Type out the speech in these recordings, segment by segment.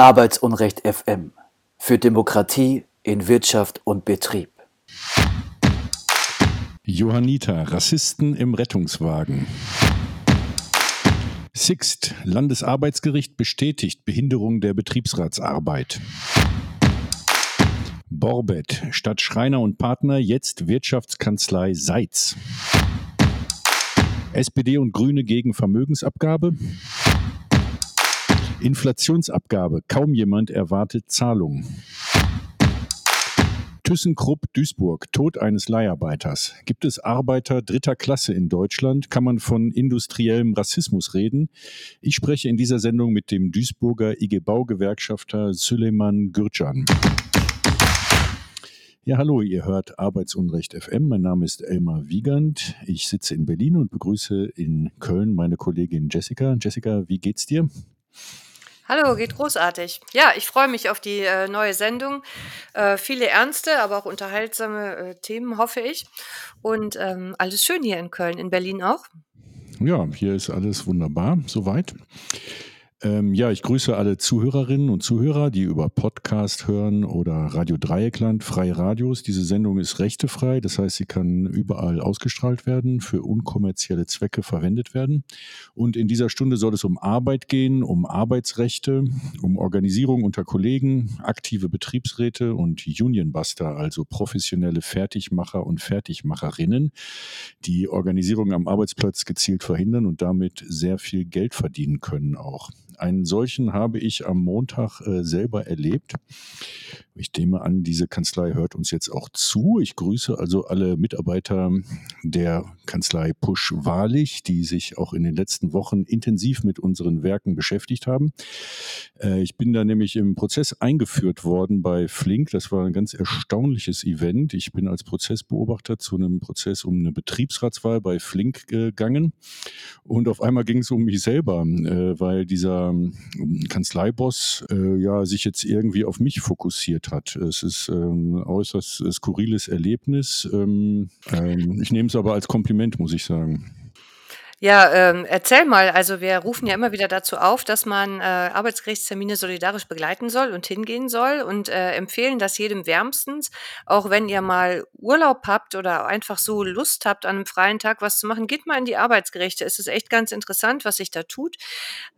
Arbeitsunrecht FM für Demokratie in Wirtschaft und Betrieb. Johanniter, Rassisten im Rettungswagen. Sixt, Landesarbeitsgericht bestätigt Behinderung der Betriebsratsarbeit. Borbet, statt Schreiner und Partner jetzt Wirtschaftskanzlei Seitz. SPD und Grüne gegen Vermögensabgabe. Inflationsabgabe, kaum jemand erwartet Zahlung. ThyssenKrupp Duisburg, Tod eines Leiharbeiters. Gibt es Arbeiter dritter Klasse in Deutschland? Kann man von industriellem Rassismus reden? Ich spreche in dieser Sendung mit dem Duisburger IG Baugewerkschafter Süleyman Gürcan. Ja, hallo, ihr hört Arbeitsunrecht FM. Mein Name ist Elmar Wiegand. Ich sitze in Berlin und begrüße in Köln meine Kollegin Jessica. Jessica, wie geht's dir? Hallo, geht großartig. Ja, ich freue mich auf die äh, neue Sendung. Äh, viele ernste, aber auch unterhaltsame äh, Themen, hoffe ich. Und ähm, alles schön hier in Köln, in Berlin auch. Ja, hier ist alles wunderbar, soweit. Ähm, ja, ich grüße alle Zuhörerinnen und Zuhörer, die über Podcast hören oder Radio Dreieckland, freie Radios. Diese Sendung ist rechtefrei, das heißt, sie kann überall ausgestrahlt werden, für unkommerzielle Zwecke verwendet werden. Und in dieser Stunde soll es um Arbeit gehen, um Arbeitsrechte, um Organisierung unter Kollegen, aktive Betriebsräte und Unionbuster, also professionelle Fertigmacher und Fertigmacherinnen, die Organisierung am Arbeitsplatz gezielt verhindern und damit sehr viel Geld verdienen können auch. Einen solchen habe ich am Montag äh, selber erlebt. Ich nehme an, diese Kanzlei hört uns jetzt auch zu. Ich grüße also alle Mitarbeiter der Kanzlei Pusch Wahrlich, die sich auch in den letzten Wochen intensiv mit unseren Werken beschäftigt haben. Äh, ich bin da nämlich im Prozess eingeführt worden bei Flink. Das war ein ganz erstaunliches Event. Ich bin als Prozessbeobachter zu einem Prozess um eine Betriebsratswahl bei Flink gegangen. Und auf einmal ging es um mich selber, äh, weil dieser ähm, Kanzleiboss äh, ja sich jetzt irgendwie auf mich fokussiert hat. Es ist ähm, äußerst skurriles Erlebnis. Ähm, ich nehme es aber als Kompliment, muss ich sagen. Ja, ähm, erzähl mal. Also wir rufen ja immer wieder dazu auf, dass man äh, Arbeitsgerichtstermine solidarisch begleiten soll und hingehen soll und äh, empfehlen das jedem wärmstens. Auch wenn ihr mal Urlaub habt oder einfach so Lust habt, an einem freien Tag was zu machen, geht mal in die Arbeitsgerichte. Es ist echt ganz interessant, was sich da tut.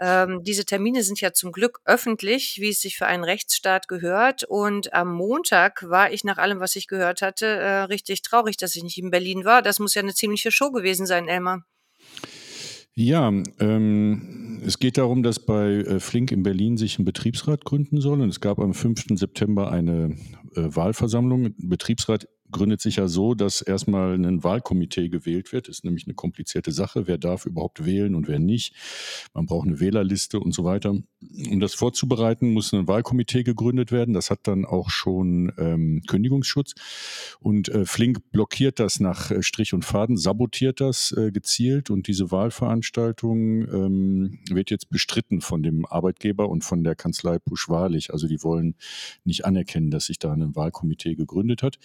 Ähm, diese Termine sind ja zum Glück öffentlich, wie es sich für einen Rechtsstaat gehört. Und am Montag war ich nach allem, was ich gehört hatte, äh, richtig traurig, dass ich nicht in Berlin war. Das muss ja eine ziemliche Show gewesen sein, Elmar. Ja, ähm, es geht darum, dass bei äh, Flink in Berlin sich ein Betriebsrat gründen soll. Und es gab am 5. September eine äh, Wahlversammlung. Betriebsrat gründet sich ja so, dass erstmal ein Wahlkomitee gewählt wird. Das ist nämlich eine komplizierte Sache. Wer darf überhaupt wählen und wer nicht? Man braucht eine Wählerliste und so weiter. Um das vorzubereiten, muss ein Wahlkomitee gegründet werden. Das hat dann auch schon ähm, Kündigungsschutz. Und äh, Flink blockiert das nach äh, Strich und Faden, sabotiert das äh, gezielt. Und diese Wahlveranstaltung ähm, wird jetzt bestritten von dem Arbeitgeber und von der Kanzlei Pusch-Wahrlich. Also die wollen nicht anerkennen, dass sich da ein Wahlkomitee gegründet hat.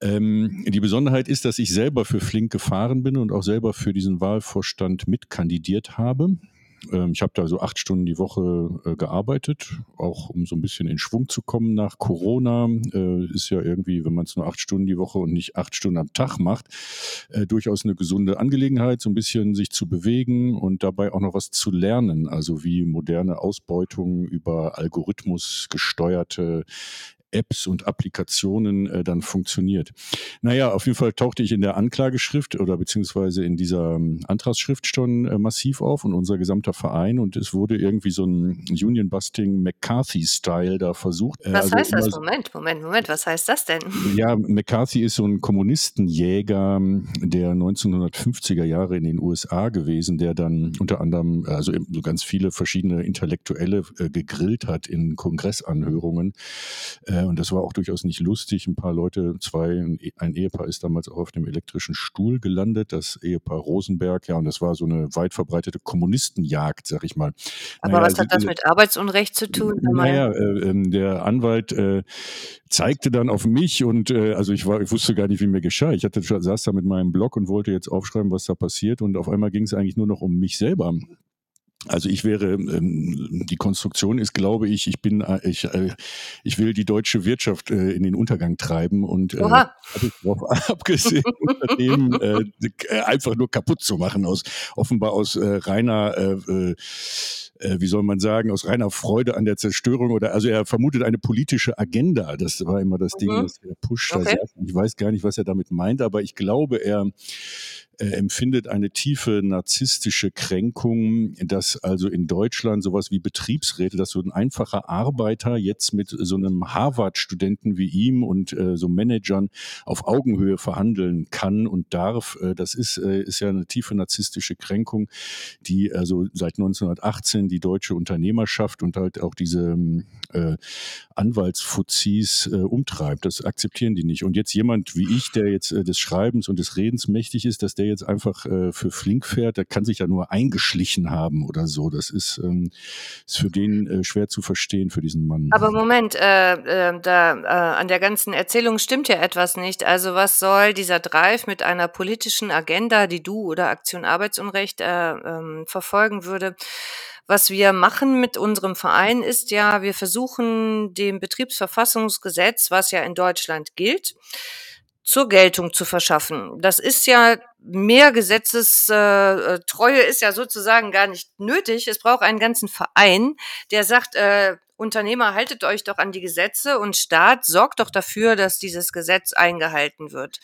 Ähm, die Besonderheit ist, dass ich selber für Flink gefahren bin und auch selber für diesen Wahlvorstand mitkandidiert habe. Ähm, ich habe da so acht Stunden die Woche äh, gearbeitet, auch um so ein bisschen in Schwung zu kommen nach Corona. Äh, ist ja irgendwie, wenn man es nur acht Stunden die Woche und nicht acht Stunden am Tag macht, äh, durchaus eine gesunde Angelegenheit, so ein bisschen sich zu bewegen und dabei auch noch was zu lernen, also wie moderne Ausbeutung über Algorithmus gesteuerte Apps und Applikationen äh, dann funktioniert. Naja, auf jeden Fall tauchte ich in der Anklageschrift oder beziehungsweise in dieser ähm, Antragsschrift schon äh, massiv auf und unser gesamter Verein und es wurde irgendwie so ein Union-Busting McCarthy-Style da versucht. Äh, was also heißt das? Moment, Moment, Moment, was heißt das denn? Ja, McCarthy ist so ein Kommunistenjäger der 1950er Jahre in den USA gewesen, der dann unter anderem, also so ganz viele verschiedene Intellektuelle äh, gegrillt hat in Kongressanhörungen. Äh, und das war auch durchaus nicht lustig. Ein paar Leute, zwei, ein Ehepaar ist damals auch auf dem elektrischen Stuhl gelandet, das Ehepaar Rosenberg, ja, und das war so eine weit verbreitete Kommunistenjagd, sag ich mal. Aber naja, was hat das mit Arbeitsunrecht zu tun? Naja, äh, ähm, der Anwalt äh, zeigte dann auf mich und äh, also ich war, ich wusste gar nicht, wie mir geschah. Ich hatte, saß da mit meinem Blog und wollte jetzt aufschreiben, was da passiert und auf einmal ging es eigentlich nur noch um mich selber. Also ich wäre, ähm, die Konstruktion ist, glaube ich, ich bin, äh, ich, äh, ich will die deutsche Wirtschaft äh, in den Untergang treiben und äh, habe ich darauf abgesehen, Unternehmen äh, einfach nur kaputt zu machen, aus offenbar aus äh, reiner äh, äh, wie soll man sagen, aus reiner Freude an der Zerstörung oder also er vermutet eine politische Agenda. Das war immer das mhm. Ding, dass er Push okay. Ich weiß gar nicht, was er damit meint, aber ich glaube, er äh, empfindet eine tiefe narzisstische Kränkung, dass also in Deutschland sowas wie Betriebsräte, dass so ein einfacher Arbeiter jetzt mit so einem Harvard-Studenten wie ihm und äh, so Managern auf Augenhöhe verhandeln kann und darf. Äh, das ist, äh, ist ja eine tiefe narzisstische Kränkung, die also seit 1918 die deutsche Unternehmerschaft und halt auch diese äh, Anwaltsfuzis äh, umtreibt. Das akzeptieren die nicht. Und jetzt jemand wie ich, der jetzt äh, des Schreibens und des Redens mächtig ist, dass der jetzt einfach äh, für flink fährt, der kann sich ja nur eingeschlichen haben oder so. Das ist, ähm, ist für den äh, schwer zu verstehen, für diesen Mann. Aber Moment, äh, äh, da äh, an der ganzen Erzählung stimmt ja etwas nicht. Also was soll dieser Drive mit einer politischen Agenda, die du oder Aktion Arbeitsunrecht äh, ähm, verfolgen würde? Was wir machen mit unserem Verein ist ja, wir versuchen dem Betriebsverfassungsgesetz, was ja in Deutschland gilt, zur Geltung zu verschaffen. Das ist ja mehr Gesetzestreue ist ja sozusagen gar nicht nötig. Es braucht einen ganzen Verein, der sagt, äh, Unternehmer, haltet euch doch an die Gesetze und Staat sorgt doch dafür, dass dieses Gesetz eingehalten wird.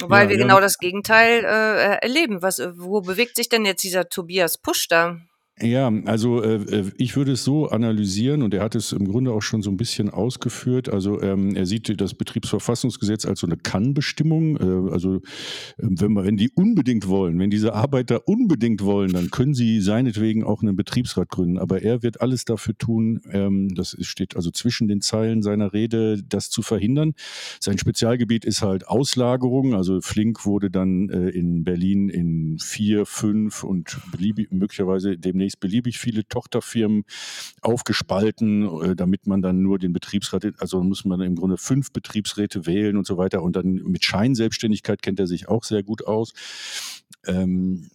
Weil ja, wir ja. genau das Gegenteil äh, erleben. Was, wo bewegt sich denn jetzt dieser Tobias Pusch da? Ja, also äh, äh, ich würde es so analysieren und er hat es im Grunde auch schon so ein bisschen ausgeführt. Also ähm, er sieht das Betriebsverfassungsgesetz als so eine Kann-Bestimmung. Äh, also äh, wenn, man, wenn die unbedingt wollen, wenn diese Arbeiter unbedingt wollen, dann können sie seinetwegen auch einen Betriebsrat gründen. Aber er wird alles dafür tun, ähm, das steht also zwischen den Zeilen seiner Rede, das zu verhindern. Sein Spezialgebiet ist halt Auslagerung. Also Flink wurde dann äh, in Berlin in vier, fünf und möglicherweise demnächst demnächst beliebig viele Tochterfirmen aufgespalten, äh, damit man dann nur den Betriebsrat, also muss man im Grunde fünf Betriebsräte wählen und so weiter. Und dann mit Scheinselbstständigkeit kennt er sich auch sehr gut aus. Ähm,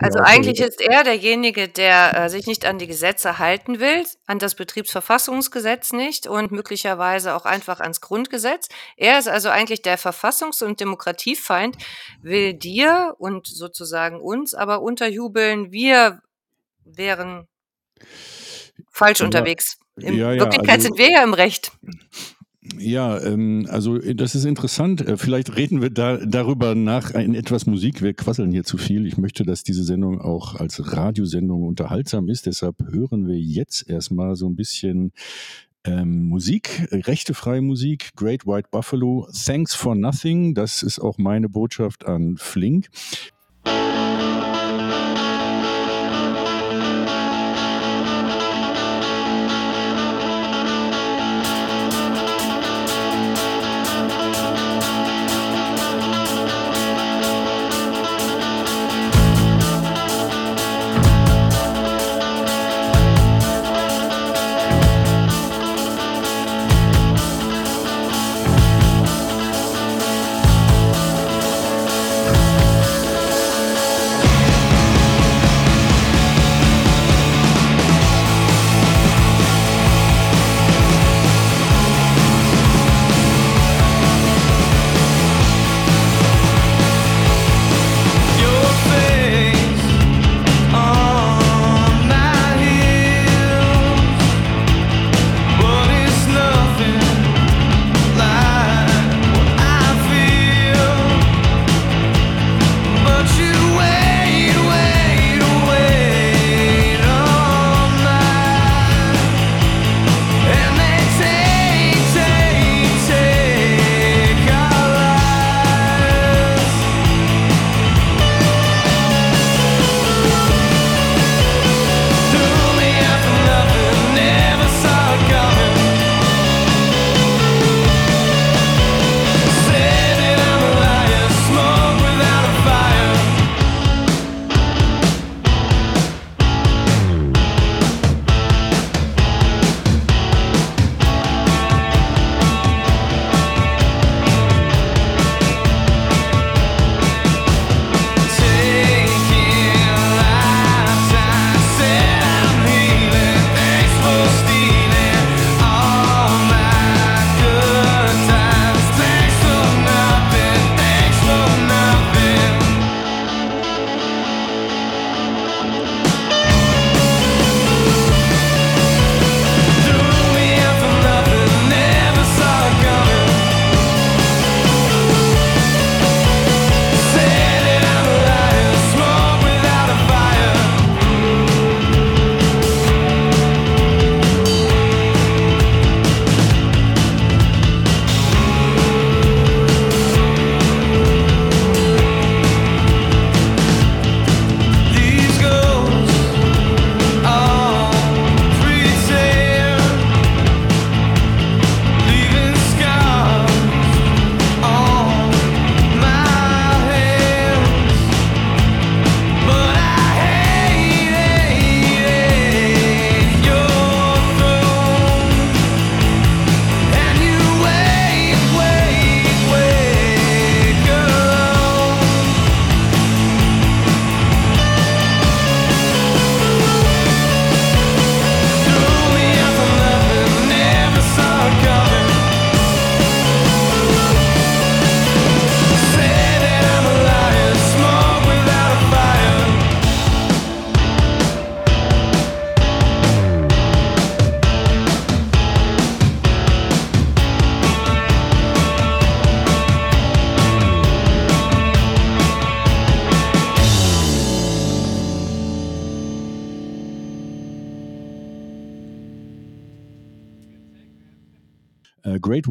also eigentlich ist er derjenige, der äh, sich nicht an die Gesetze halten will, an das Betriebsverfassungsgesetz nicht und möglicherweise auch einfach ans Grundgesetz. Er ist also eigentlich der Verfassungs- und Demokratiefeind, will dir und sozusagen uns aber unterjubeln, wir wären falsch ja, unterwegs. In ja, ja, Wirklichkeit also, sind wir ja im Recht. Ja, ähm, also äh, das ist interessant. Äh, vielleicht reden wir da darüber nach in etwas Musik. Wir quasseln hier zu viel. Ich möchte, dass diese Sendung auch als Radiosendung unterhaltsam ist. Deshalb hören wir jetzt erstmal so ein bisschen ähm, Musik, rechtefreie Musik, Great White Buffalo, Thanks for Nothing. Das ist auch meine Botschaft an Flink.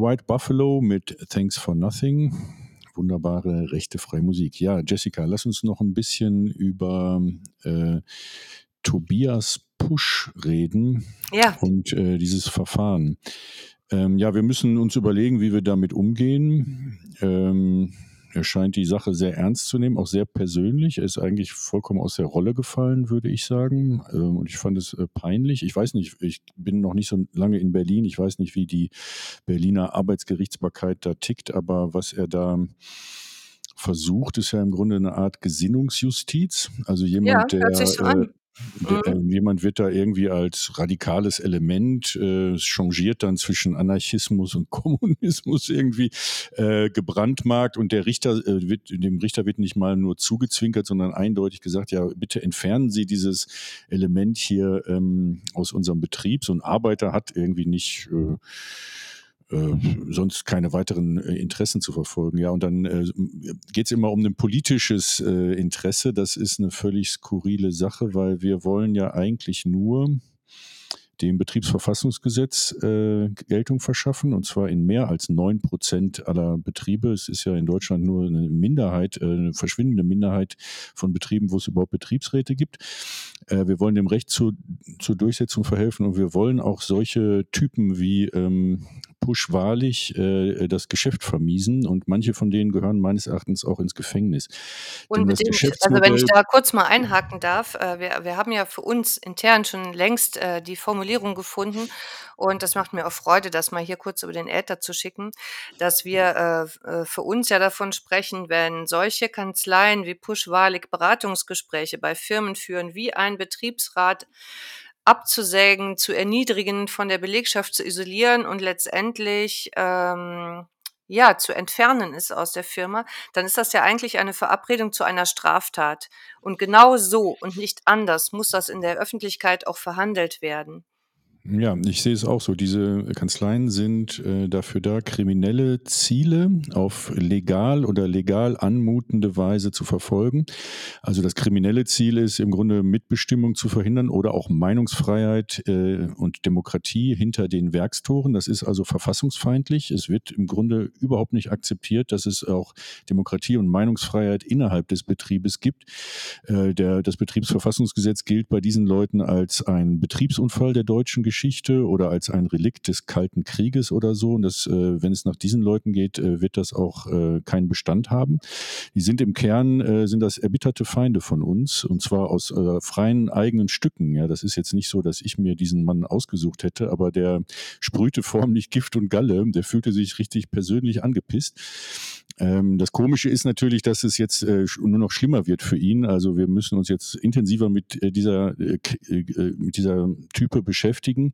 White Buffalo mit Thanks for Nothing. Wunderbare rechte freie Musik. Ja, Jessica, lass uns noch ein bisschen über äh, Tobias Push reden Ja. und äh, dieses Verfahren. Ähm, ja, wir müssen uns überlegen, wie wir damit umgehen. Ähm, er scheint die Sache sehr ernst zu nehmen, auch sehr persönlich. Er ist eigentlich vollkommen aus der Rolle gefallen, würde ich sagen. Ähm, und ich fand es äh, peinlich. Ich weiß nicht, ich bin noch nicht so lange in Berlin. Ich weiß nicht, wie die Berliner Arbeitsgerichtsbarkeit da tickt, aber was er da versucht, ist ja im Grunde eine Art Gesinnungsjustiz. Also Ja, jemand, der hört sich so äh, an. Mhm. jemand wird da irgendwie als radikales Element äh, changiert dann zwischen Anarchismus und Kommunismus irgendwie äh, gebrandmarkt und der Richter äh, wird dem Richter wird nicht mal nur zugezwinkert, sondern eindeutig gesagt, ja bitte entfernen Sie dieses Element hier ähm, aus unserem Betrieb. So ein Arbeiter hat irgendwie nicht äh, äh, sonst keine weiteren äh, Interessen zu verfolgen. Ja, und dann äh, geht es immer um ein politisches äh, Interesse. Das ist eine völlig skurrile Sache, weil wir wollen ja eigentlich nur dem Betriebsverfassungsgesetz äh, Geltung verschaffen, und zwar in mehr als neun Prozent aller Betriebe. Es ist ja in Deutschland nur eine Minderheit, äh, eine verschwindende Minderheit von Betrieben, wo es überhaupt Betriebsräte gibt. Äh, wir wollen dem Recht zu, zur Durchsetzung verhelfen und wir wollen auch solche Typen wie ähm, Push wahrlich äh, das Geschäft vermiesen und manche von denen gehören meines Erachtens auch ins Gefängnis. Unbedingt. Also, wenn ich da kurz mal einhaken darf, äh, wir wir haben ja für uns intern schon längst, äh, die Formulierung gefunden und das macht mir auch Freude, das mal hier kurz über den Äther zu schicken, dass wir, äh, äh, für uns ja davon sprechen, wenn solche Kanzleien wie Push wahrlich Beratungsgespräche bei Firmen führen, wie ein Betriebsrat abzusägen, zu erniedrigen, von der Belegschaft zu isolieren und letztendlich, ähm, ja, zu entfernen ist aus der Firma, dann ist das ja eigentlich eine Verabredung zu einer Straftat. Und genau so und nicht anders muss das in der Öffentlichkeit auch verhandelt werden. Ja, ich sehe es auch so. Diese Kanzleien sind äh, dafür da, kriminelle Ziele auf legal oder legal anmutende Weise zu verfolgen. Also das kriminelle Ziel ist im Grunde Mitbestimmung zu verhindern oder auch Meinungsfreiheit äh, und Demokratie hinter den Werkstoren. Das ist also verfassungsfeindlich. Es wird im Grunde überhaupt nicht akzeptiert, dass es auch Demokratie und Meinungsfreiheit innerhalb des Betriebes gibt. Äh, der, das Betriebsverfassungsgesetz gilt bei diesen Leuten als ein Betriebsunfall der deutschen Geschichte oder als ein Relikt des Kalten Krieges oder so. Und das, äh, wenn es nach diesen Leuten geht, äh, wird das auch äh, keinen Bestand haben. Die sind im Kern, äh, sind das erbitterte Feinde von uns und zwar aus äh, freien eigenen Stücken. Ja, das ist jetzt nicht so, dass ich mir diesen Mann ausgesucht hätte, aber der sprühte förmlich Gift und Galle. Der fühlte sich richtig persönlich angepisst. Ähm, das Komische ist natürlich, dass es jetzt äh, nur noch schlimmer wird für ihn. Also wir müssen uns jetzt intensiver mit äh, dieser, äh, mit dieser Type beschäftigen.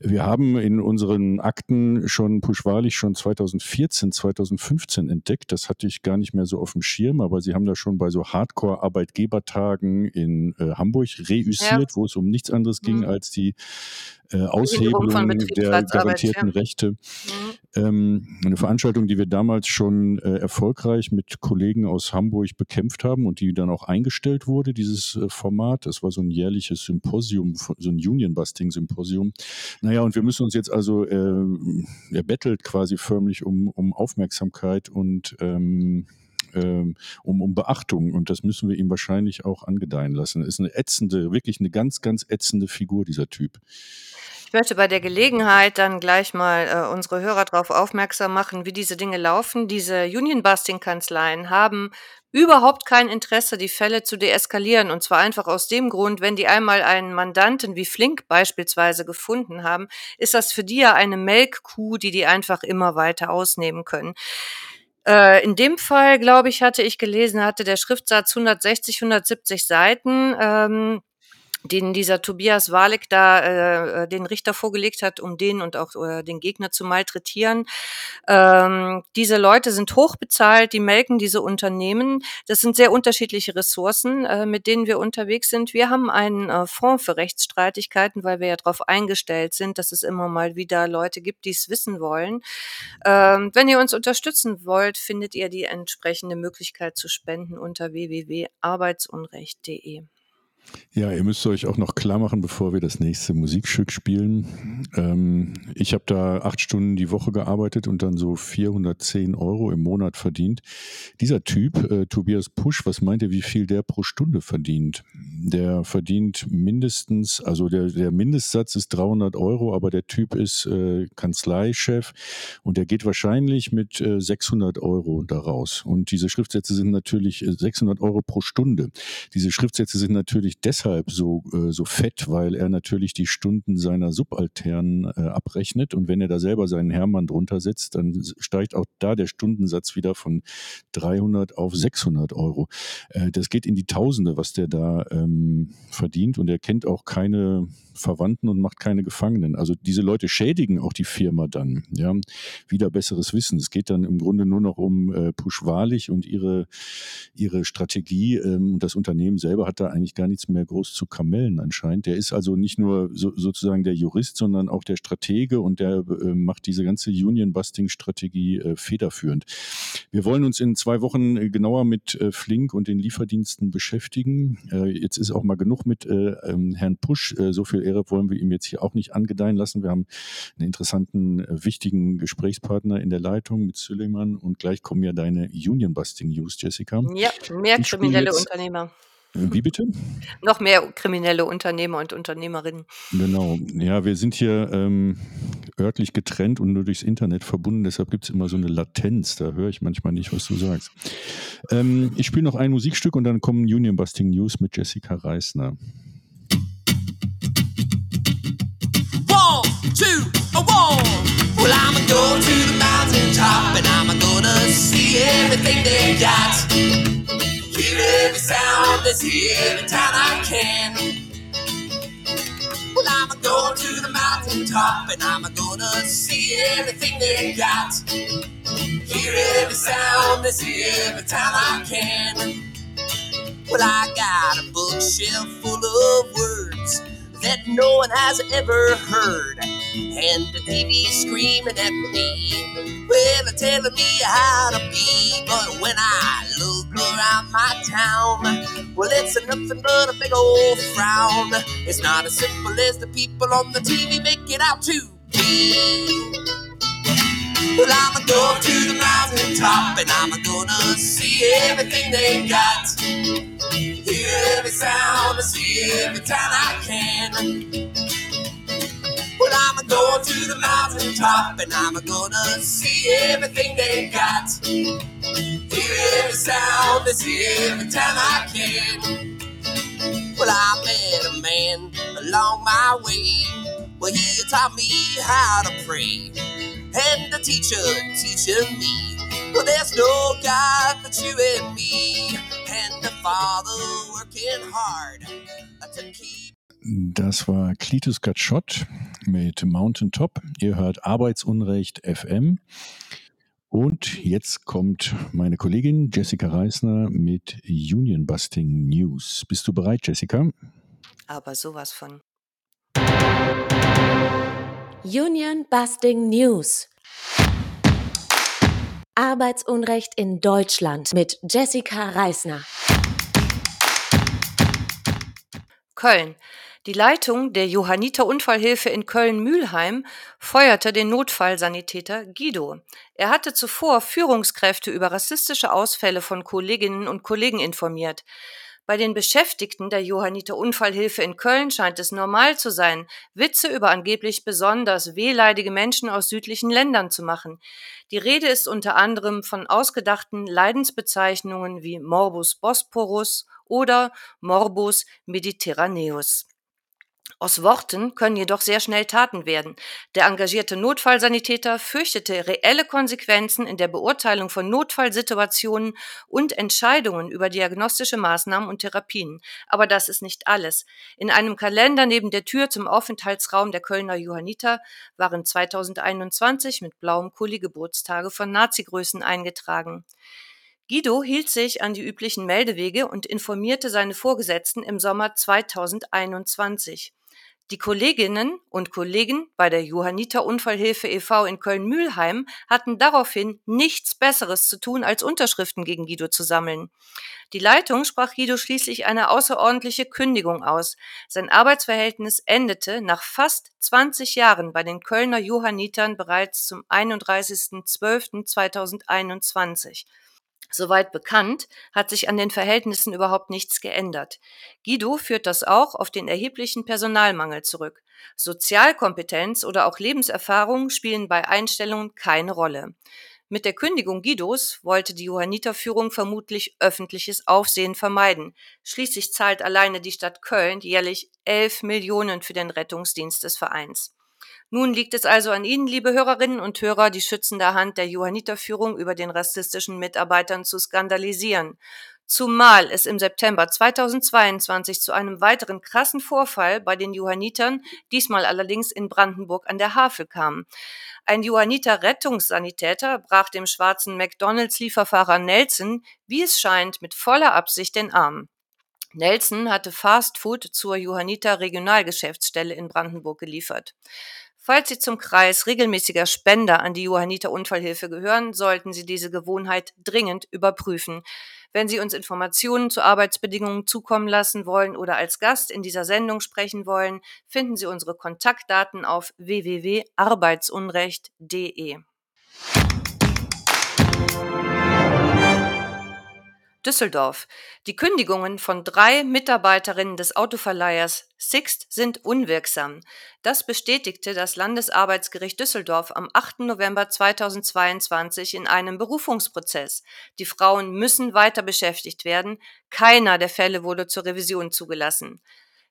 Wir haben in unseren Akten schon Puschwalich schon 2014, 2015 entdeckt. Das hatte ich gar nicht mehr so auf dem Schirm, aber sie haben da schon bei so Hardcore-Arbeitgebertagen in Hamburg reüssiert, wo es um nichts anderes ging Mhm. als die äh, Aushebelung der garantierten ja. Rechte. Mhm. Ähm, eine Veranstaltung, die wir damals schon äh, erfolgreich mit Kollegen aus Hamburg bekämpft haben und die dann auch eingestellt wurde, dieses äh, Format. Das war so ein jährliches Symposium, so ein Union-Busting-Symposium. Naja, und wir müssen uns jetzt also, äh, er bettelt quasi förmlich um, um Aufmerksamkeit und ähm, ähm, um, um Beachtung und das müssen wir ihm wahrscheinlich auch angedeihen lassen. Ist eine ätzende, wirklich eine ganz, ganz ätzende Figur, dieser Typ. Ich möchte bei der Gelegenheit dann gleich mal äh, unsere Hörer darauf aufmerksam machen, wie diese Dinge laufen. Diese Union-Busting-Kanzleien haben überhaupt kein Interesse, die Fälle zu deeskalieren. Und zwar einfach aus dem Grund, wenn die einmal einen Mandanten wie Flink beispielsweise gefunden haben, ist das für die ja eine Melkkuh, die die einfach immer weiter ausnehmen können. Äh, in dem Fall, glaube ich, hatte ich gelesen, hatte der Schriftsatz 160, 170 Seiten. Ähm, den dieser Tobias Walek da äh, äh, den Richter vorgelegt hat, um den und auch äh, den Gegner zu malträtieren. Ähm, diese Leute sind hochbezahlt, die melken diese Unternehmen. Das sind sehr unterschiedliche Ressourcen, äh, mit denen wir unterwegs sind. Wir haben einen äh, Fonds für Rechtsstreitigkeiten, weil wir ja darauf eingestellt sind, dass es immer mal wieder Leute gibt, die es wissen wollen. Ähm, wenn ihr uns unterstützen wollt, findet ihr die entsprechende Möglichkeit zu spenden unter www.arbeitsunrecht.de. Ja, ihr müsst euch auch noch klar machen, bevor wir das nächste Musikstück spielen. Ähm, ich habe da acht Stunden die Woche gearbeitet und dann so 410 Euro im Monat verdient. Dieser Typ, äh, Tobias Pusch, was meint ihr, wie viel der pro Stunde verdient? Der verdient mindestens, also der, der Mindestsatz ist 300 Euro, aber der Typ ist äh, Kanzleichef und der geht wahrscheinlich mit äh, 600 Euro daraus. Und diese Schriftsätze sind natürlich 600 äh, Euro pro Stunde. Diese Schriftsätze sind natürlich deshalb deshalb so, äh, so fett, weil er natürlich die Stunden seiner Subalternen äh, abrechnet und wenn er da selber seinen Hermann drunter setzt, dann steigt auch da der Stundensatz wieder von 300 auf 600 Euro. Äh, das geht in die Tausende, was der da ähm, verdient und er kennt auch keine Verwandten und macht keine Gefangenen. Also diese Leute schädigen auch die Firma dann, ja, wieder besseres Wissen. Es geht dann im Grunde nur noch um äh, Puschwalig und ihre, ihre Strategie ähm, und das Unternehmen selber hat da eigentlich gar nichts mehr groß zu kamellen anscheinend. Der ist also nicht nur so, sozusagen der Jurist, sondern auch der Stratege und der äh, macht diese ganze Union-Busting-Strategie äh, federführend. Wir wollen uns in zwei Wochen äh, genauer mit äh, Flink und den Lieferdiensten beschäftigen. Äh, jetzt ist auch mal genug mit äh, ähm, Herrn Pusch. So viel Ehre wollen wir ihm jetzt hier auch nicht angedeihen lassen. Wir haben einen interessanten, wichtigen Gesprächspartner in der Leitung mit Süleyman und gleich kommen ja deine Union-Busting-News, Jessica. Ja, mehr kriminelle Unternehmer. Wie bitte? Noch mehr kriminelle Unternehmer und Unternehmerinnen. Genau. Ja, wir sind hier ähm, örtlich getrennt und nur durchs Internet verbunden. Deshalb gibt es immer so eine Latenz. Da höre ich manchmal nicht, was du sagst. Ähm, ich spiele noch ein Musikstück und dann kommen Union Busting News mit Jessica Reisner. One, two, a one. Well, I'm going go to the mountain top and I'm gonna see everything they got. Every sound that's here every time I can. Well, I'm going to go to the mountain top and I'm gonna see everything they got. Hear every sound that's here every time I can. Well, I got a bookshelf full of words that no one has ever heard. And the TV screaming at me, well, telling me how to be. But when I look around my town, well, it's nothing but a big old frown. It's not as simple as the people on the TV make it out to be. Well, I'ma go to the mountain top and I'm gonna see everything they got. Hear every sound, I see every time I can. I'm going to the mountain top and I'm gonna see everything they got. Hear every sound, I see every time I can. Well, I met a man along my way. Well, he taught me how to pray. And the teacher teaching me. Well, there's no God but you and me. and the father working hard. that's Das war Klitus Gatschott mit Mountain Top. Ihr hört Arbeitsunrecht FM. Und jetzt kommt meine Kollegin Jessica Reisner mit Union Busting News. Bist du bereit, Jessica? Aber sowas von. Union Busting News. Arbeitsunrecht in Deutschland mit Jessica Reisner. Köln. Die Leitung der Johanniter Unfallhilfe in Köln-Mühlheim feuerte den Notfallsanitäter Guido. Er hatte zuvor Führungskräfte über rassistische Ausfälle von Kolleginnen und Kollegen informiert. Bei den Beschäftigten der Johanniter Unfallhilfe in Köln scheint es normal zu sein, Witze über angeblich besonders wehleidige Menschen aus südlichen Ländern zu machen. Die Rede ist unter anderem von ausgedachten Leidensbezeichnungen wie Morbus Bosporus oder Morbus Mediterraneus. Aus Worten können jedoch sehr schnell Taten werden. Der engagierte Notfallsanitäter fürchtete reelle Konsequenzen in der Beurteilung von Notfallsituationen und Entscheidungen über diagnostische Maßnahmen und Therapien. Aber das ist nicht alles. In einem Kalender neben der Tür zum Aufenthaltsraum der Kölner Johanniter waren 2021 mit blauem Kuli Geburtstage von Nazi-Größen eingetragen. Guido hielt sich an die üblichen Meldewege und informierte seine Vorgesetzten im Sommer 2021. Die Kolleginnen und Kollegen bei der Johanniter Unfallhilfe e.V. in Köln-Mühlheim hatten daraufhin nichts Besseres zu tun, als Unterschriften gegen Guido zu sammeln. Die Leitung sprach Guido schließlich eine außerordentliche Kündigung aus. Sein Arbeitsverhältnis endete nach fast 20 Jahren bei den Kölner Johannitern bereits zum 31.12.2021. Soweit bekannt, hat sich an den Verhältnissen überhaupt nichts geändert. Guido führt das auch auf den erheblichen Personalmangel zurück. Sozialkompetenz oder auch Lebenserfahrung spielen bei Einstellungen keine Rolle. Mit der Kündigung Guidos wollte die Johanniterführung vermutlich öffentliches Aufsehen vermeiden. Schließlich zahlt alleine die Stadt Köln jährlich 11 Millionen für den Rettungsdienst des Vereins. Nun liegt es also an Ihnen, liebe Hörerinnen und Hörer, die schützende Hand der Johanniterführung über den rassistischen Mitarbeitern zu skandalisieren. Zumal es im September 2022 zu einem weiteren krassen Vorfall bei den Johannitern, diesmal allerdings in Brandenburg an der Havel kam. Ein Johanniter Rettungssanitäter brach dem schwarzen McDonalds-Lieferfahrer Nelson, wie es scheint, mit voller Absicht den Arm. Nelson hatte Fast Food zur Johanniter Regionalgeschäftsstelle in Brandenburg geliefert. Falls Sie zum Kreis regelmäßiger Spender an die Johanniter Unfallhilfe gehören, sollten Sie diese Gewohnheit dringend überprüfen. Wenn Sie uns Informationen zu Arbeitsbedingungen zukommen lassen wollen oder als Gast in dieser Sendung sprechen wollen, finden Sie unsere Kontaktdaten auf www.arbeitsunrecht.de. Düsseldorf. Die Kündigungen von drei Mitarbeiterinnen des Autoverleihers Sixt sind unwirksam. Das bestätigte das Landesarbeitsgericht Düsseldorf am 8. November 2022 in einem Berufungsprozess. Die Frauen müssen weiter beschäftigt werden. Keiner der Fälle wurde zur Revision zugelassen.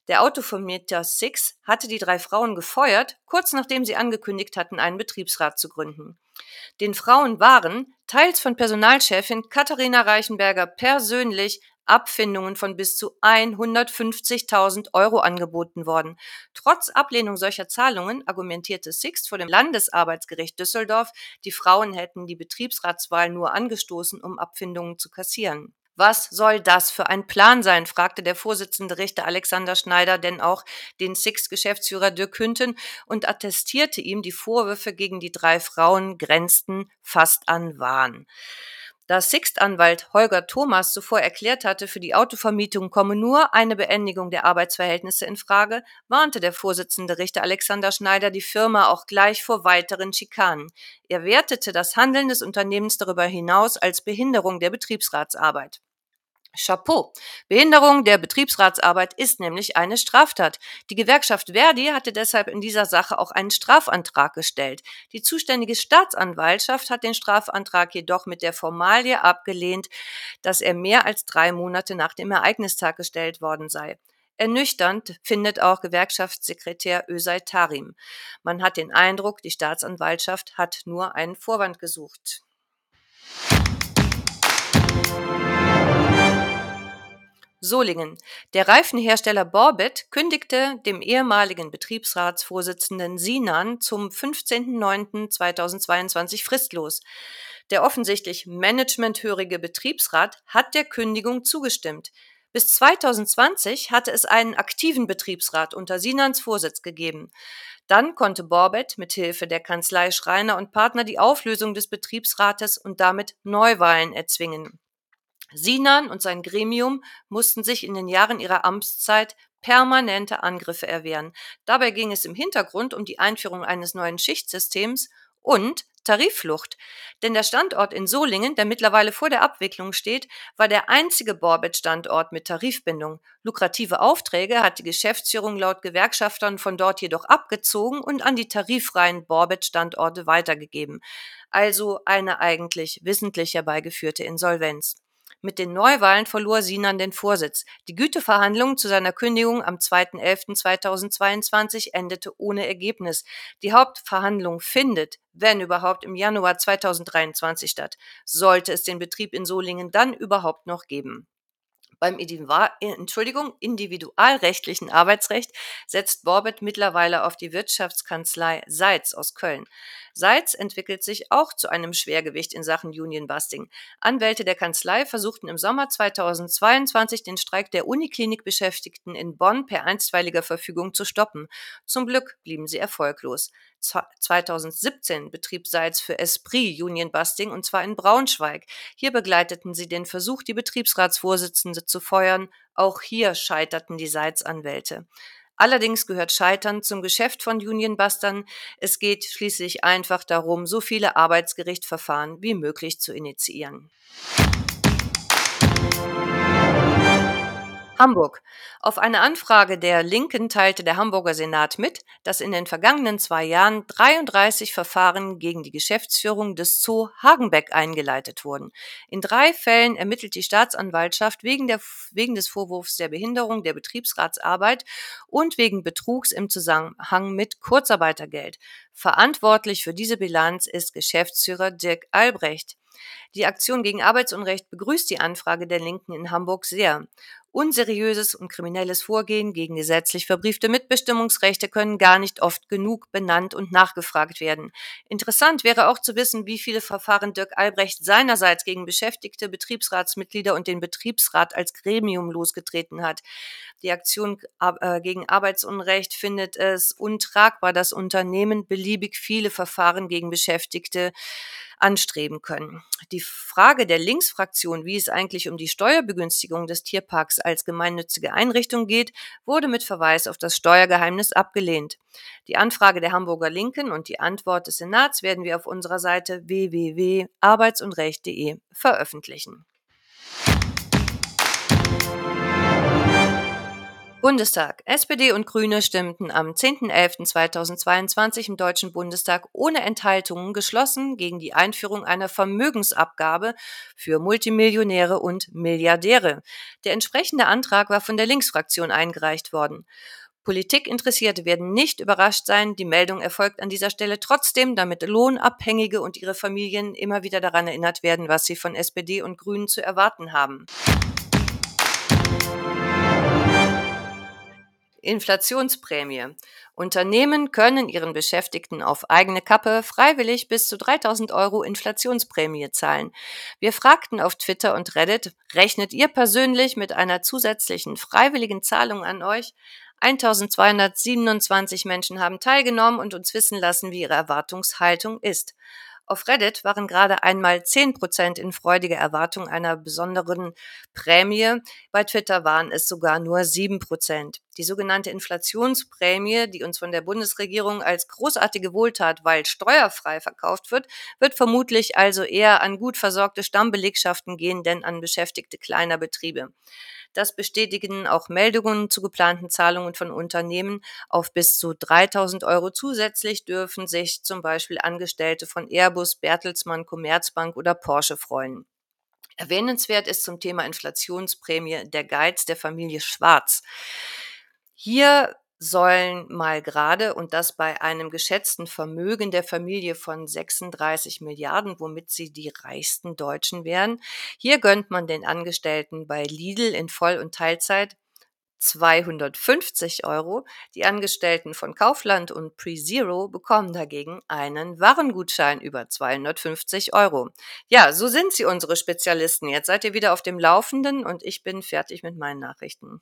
Der Autovermieter Six hatte die drei Frauen gefeuert, kurz nachdem sie angekündigt hatten, einen Betriebsrat zu gründen. Den Frauen waren, teils von Personalchefin Katharina Reichenberger persönlich, Abfindungen von bis zu 150.000 Euro angeboten worden. Trotz Ablehnung solcher Zahlungen argumentierte Sixt vor dem Landesarbeitsgericht Düsseldorf, die Frauen hätten die Betriebsratswahl nur angestoßen, um Abfindungen zu kassieren. Was soll das für ein Plan sein? fragte der Vorsitzende Richter Alexander Schneider denn auch den Six-Geschäftsführer Dirk Hünten und attestierte ihm, die Vorwürfe gegen die drei Frauen grenzten fast an Wahn. Da Sixt-Anwalt Holger Thomas zuvor erklärt hatte, für die Autovermietung komme nur eine Beendigung der Arbeitsverhältnisse in Frage, warnte der Vorsitzende Richter Alexander Schneider die Firma auch gleich vor weiteren Schikanen. Er wertete das Handeln des Unternehmens darüber hinaus als Behinderung der Betriebsratsarbeit. Chapeau. Behinderung der Betriebsratsarbeit ist nämlich eine Straftat. Die Gewerkschaft Verdi hatte deshalb in dieser Sache auch einen Strafantrag gestellt. Die zuständige Staatsanwaltschaft hat den Strafantrag jedoch mit der Formalie abgelehnt, dass er mehr als drei Monate nach dem Ereignistag gestellt worden sei. Ernüchternd findet auch Gewerkschaftssekretär Özay Tarim. Man hat den Eindruck, die Staatsanwaltschaft hat nur einen Vorwand gesucht. Solingen. Der Reifenhersteller Borbet kündigte dem ehemaligen Betriebsratsvorsitzenden Sinan zum 15.09.2022 fristlos. Der offensichtlich managementhörige Betriebsrat hat der Kündigung zugestimmt. Bis 2020 hatte es einen aktiven Betriebsrat unter Sinans Vorsitz gegeben. Dann konnte Borbet mit Hilfe der Kanzlei Schreiner und Partner die Auflösung des Betriebsrates und damit Neuwahlen erzwingen. Sinan und sein Gremium mussten sich in den Jahren ihrer Amtszeit permanente Angriffe erwehren. Dabei ging es im Hintergrund um die Einführung eines neuen Schichtsystems und Tarifflucht. Denn der Standort in Solingen, der mittlerweile vor der Abwicklung steht, war der einzige Borbet-Standort mit Tarifbindung. Lukrative Aufträge hat die Geschäftsführung laut Gewerkschaftern von dort jedoch abgezogen und an die tariffreien Borbet-Standorte weitergegeben. Also eine eigentlich wissentlich herbeigeführte Insolvenz. Mit den Neuwahlen verlor Sinan den Vorsitz. Die Güteverhandlung zu seiner Kündigung am 2.11.2022 endete ohne Ergebnis. Die Hauptverhandlung findet, wenn überhaupt, im Januar 2023 statt. Sollte es den Betrieb in Solingen dann überhaupt noch geben. Beim Entschuldigung, individualrechtlichen Arbeitsrecht setzt Borbet mittlerweile auf die Wirtschaftskanzlei Seitz aus Köln. Seitz entwickelt sich auch zu einem Schwergewicht in Sachen Unionbusting. Anwälte der Kanzlei versuchten im Sommer 2022 den Streik der Uniklinikbeschäftigten in Bonn per einstweiliger Verfügung zu stoppen. Zum Glück blieben sie erfolglos. 2017 betrieb Seitz für Esprit Unionbusting und zwar in Braunschweig. Hier begleiteten sie den Versuch, die Betriebsratsvorsitzende zu feuern. Auch hier scheiterten die Seitz-Anwälte. Allerdings gehört Scheitern zum Geschäft von Unionbustern. Es geht schließlich einfach darum, so viele Arbeitsgerichtsverfahren wie möglich zu initiieren. Hamburg. Auf eine Anfrage der Linken teilte der Hamburger Senat mit, dass in den vergangenen zwei Jahren 33 Verfahren gegen die Geschäftsführung des Zoo Hagenbeck eingeleitet wurden. In drei Fällen ermittelt die Staatsanwaltschaft wegen, der, wegen des Vorwurfs der Behinderung der Betriebsratsarbeit und wegen Betrugs im Zusammenhang mit Kurzarbeitergeld. Verantwortlich für diese Bilanz ist Geschäftsführer Dirk Albrecht. Die Aktion gegen Arbeitsunrecht begrüßt die Anfrage der Linken in Hamburg sehr. Unseriöses und kriminelles Vorgehen gegen gesetzlich verbriefte Mitbestimmungsrechte können gar nicht oft genug benannt und nachgefragt werden. Interessant wäre auch zu wissen, wie viele Verfahren Dirk Albrecht seinerseits gegen Beschäftigte, Betriebsratsmitglieder und den Betriebsrat als Gremium losgetreten hat. Die Aktion äh, gegen Arbeitsunrecht findet es untragbar, dass Unternehmen beliebig viele Verfahren gegen Beschäftigte anstreben können. Die Frage der Linksfraktion, wie es eigentlich um die Steuerbegünstigung des Tierparks als gemeinnützige Einrichtung geht, wurde mit Verweis auf das Steuergeheimnis abgelehnt. Die Anfrage der Hamburger Linken und die Antwort des Senats werden wir auf unserer Seite www.arbeitsunrecht.de veröffentlichen. Bundestag. SPD und Grüne stimmten am 10.11.2022 im Deutschen Bundestag ohne Enthaltungen geschlossen gegen die Einführung einer Vermögensabgabe für Multimillionäre und Milliardäre. Der entsprechende Antrag war von der Linksfraktion eingereicht worden. Politikinteressierte werden nicht überrascht sein. Die Meldung erfolgt an dieser Stelle trotzdem, damit Lohnabhängige und ihre Familien immer wieder daran erinnert werden, was sie von SPD und Grünen zu erwarten haben. Inflationsprämie. Unternehmen können ihren Beschäftigten auf eigene Kappe freiwillig bis zu 3000 Euro Inflationsprämie zahlen. Wir fragten auf Twitter und Reddit, rechnet ihr persönlich mit einer zusätzlichen freiwilligen Zahlung an euch? 1227 Menschen haben teilgenommen und uns wissen lassen, wie ihre Erwartungshaltung ist. Auf Reddit waren gerade einmal 10% in freudiger Erwartung einer besonderen Prämie. Bei Twitter waren es sogar nur 7%. Die sogenannte Inflationsprämie, die uns von der Bundesregierung als großartige Wohltat, weil steuerfrei verkauft wird, wird vermutlich also eher an gut versorgte Stammbelegschaften gehen, denn an Beschäftigte kleiner Betriebe. Das bestätigen auch Meldungen zu geplanten Zahlungen von Unternehmen. Auf bis zu 3000 Euro zusätzlich dürfen sich zum Beispiel Angestellte von Airbus, Bertelsmann, Commerzbank oder Porsche freuen. Erwähnenswert ist zum Thema Inflationsprämie der Geiz der Familie Schwarz. Hier sollen mal gerade, und das bei einem geschätzten Vermögen der Familie von 36 Milliarden, womit sie die reichsten Deutschen wären. Hier gönnt man den Angestellten bei Lidl in Voll- und Teilzeit 250 Euro. Die Angestellten von Kaufland und PreZero bekommen dagegen einen Warengutschein über 250 Euro. Ja, so sind sie unsere Spezialisten. Jetzt seid ihr wieder auf dem Laufenden und ich bin fertig mit meinen Nachrichten.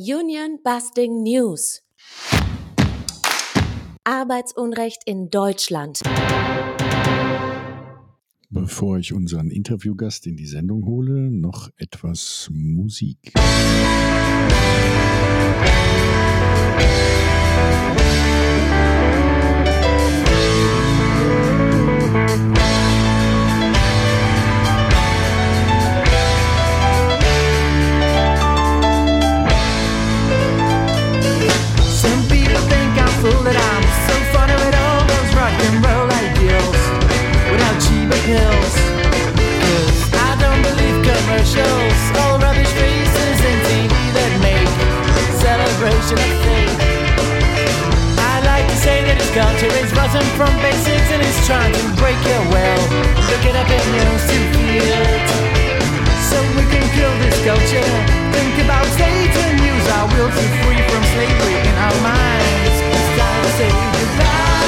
Union Busting News. Arbeitsunrecht in Deutschland. Bevor ich unseren Interviewgast in die Sendung hole, noch etwas Musik. fool of faith. I like to say that his culture is rotten from basics and is trying to break your will. Look it up in news to feel it. can kill this culture. Think about state and use our will to free from slavery in our minds. It's time to say goodbye.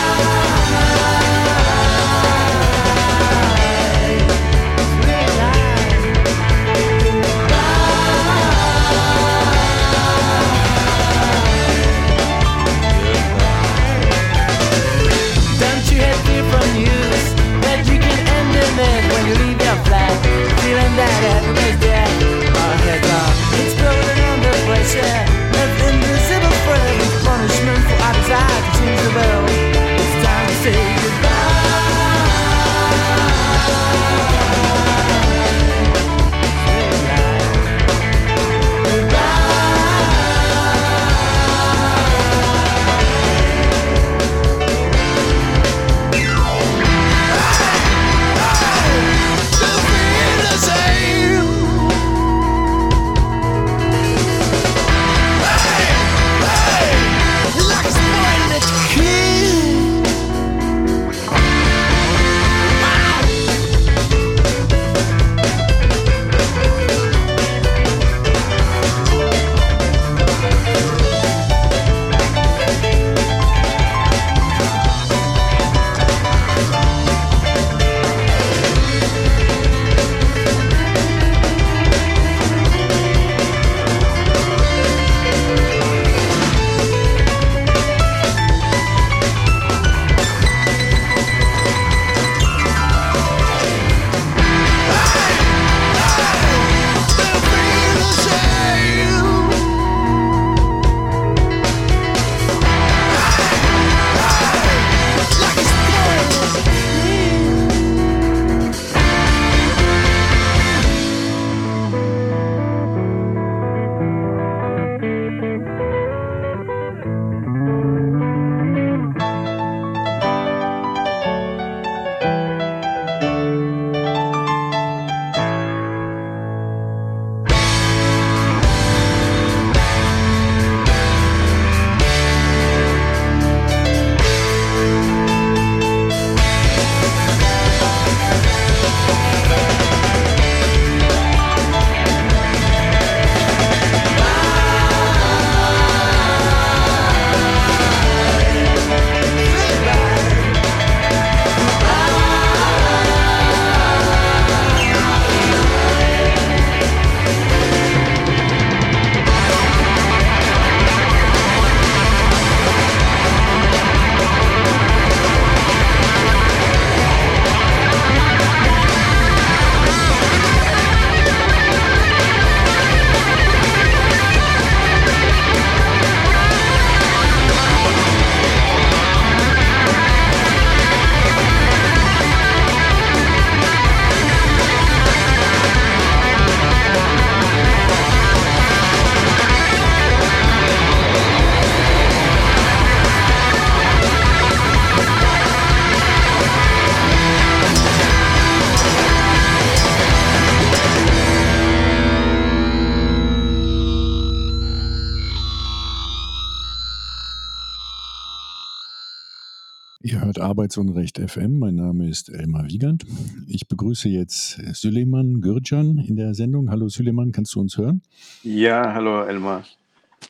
Hört Arbeitsunrecht FM. Mein Name ist Elmar Wiegand. Ich begrüße jetzt Süleyman Gürcan in der Sendung. Hallo Süleyman, kannst du uns hören? Ja, hallo Elmar.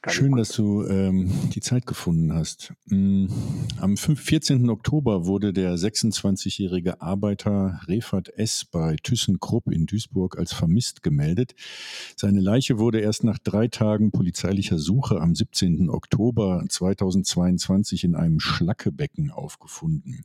Schön, dass du ähm, die Zeit gefunden hast. Mm, Am 5 14. Oktober wurde der 26-jährige Arbeiter Refat S. bei ThyssenKrupp in Duisburg als vermisst gemeldet. Seine Leiche wurde erst nach drei Tagen polizeilicher Suche am 17. Oktober 2022 in einem Schlackebecken aufgefunden.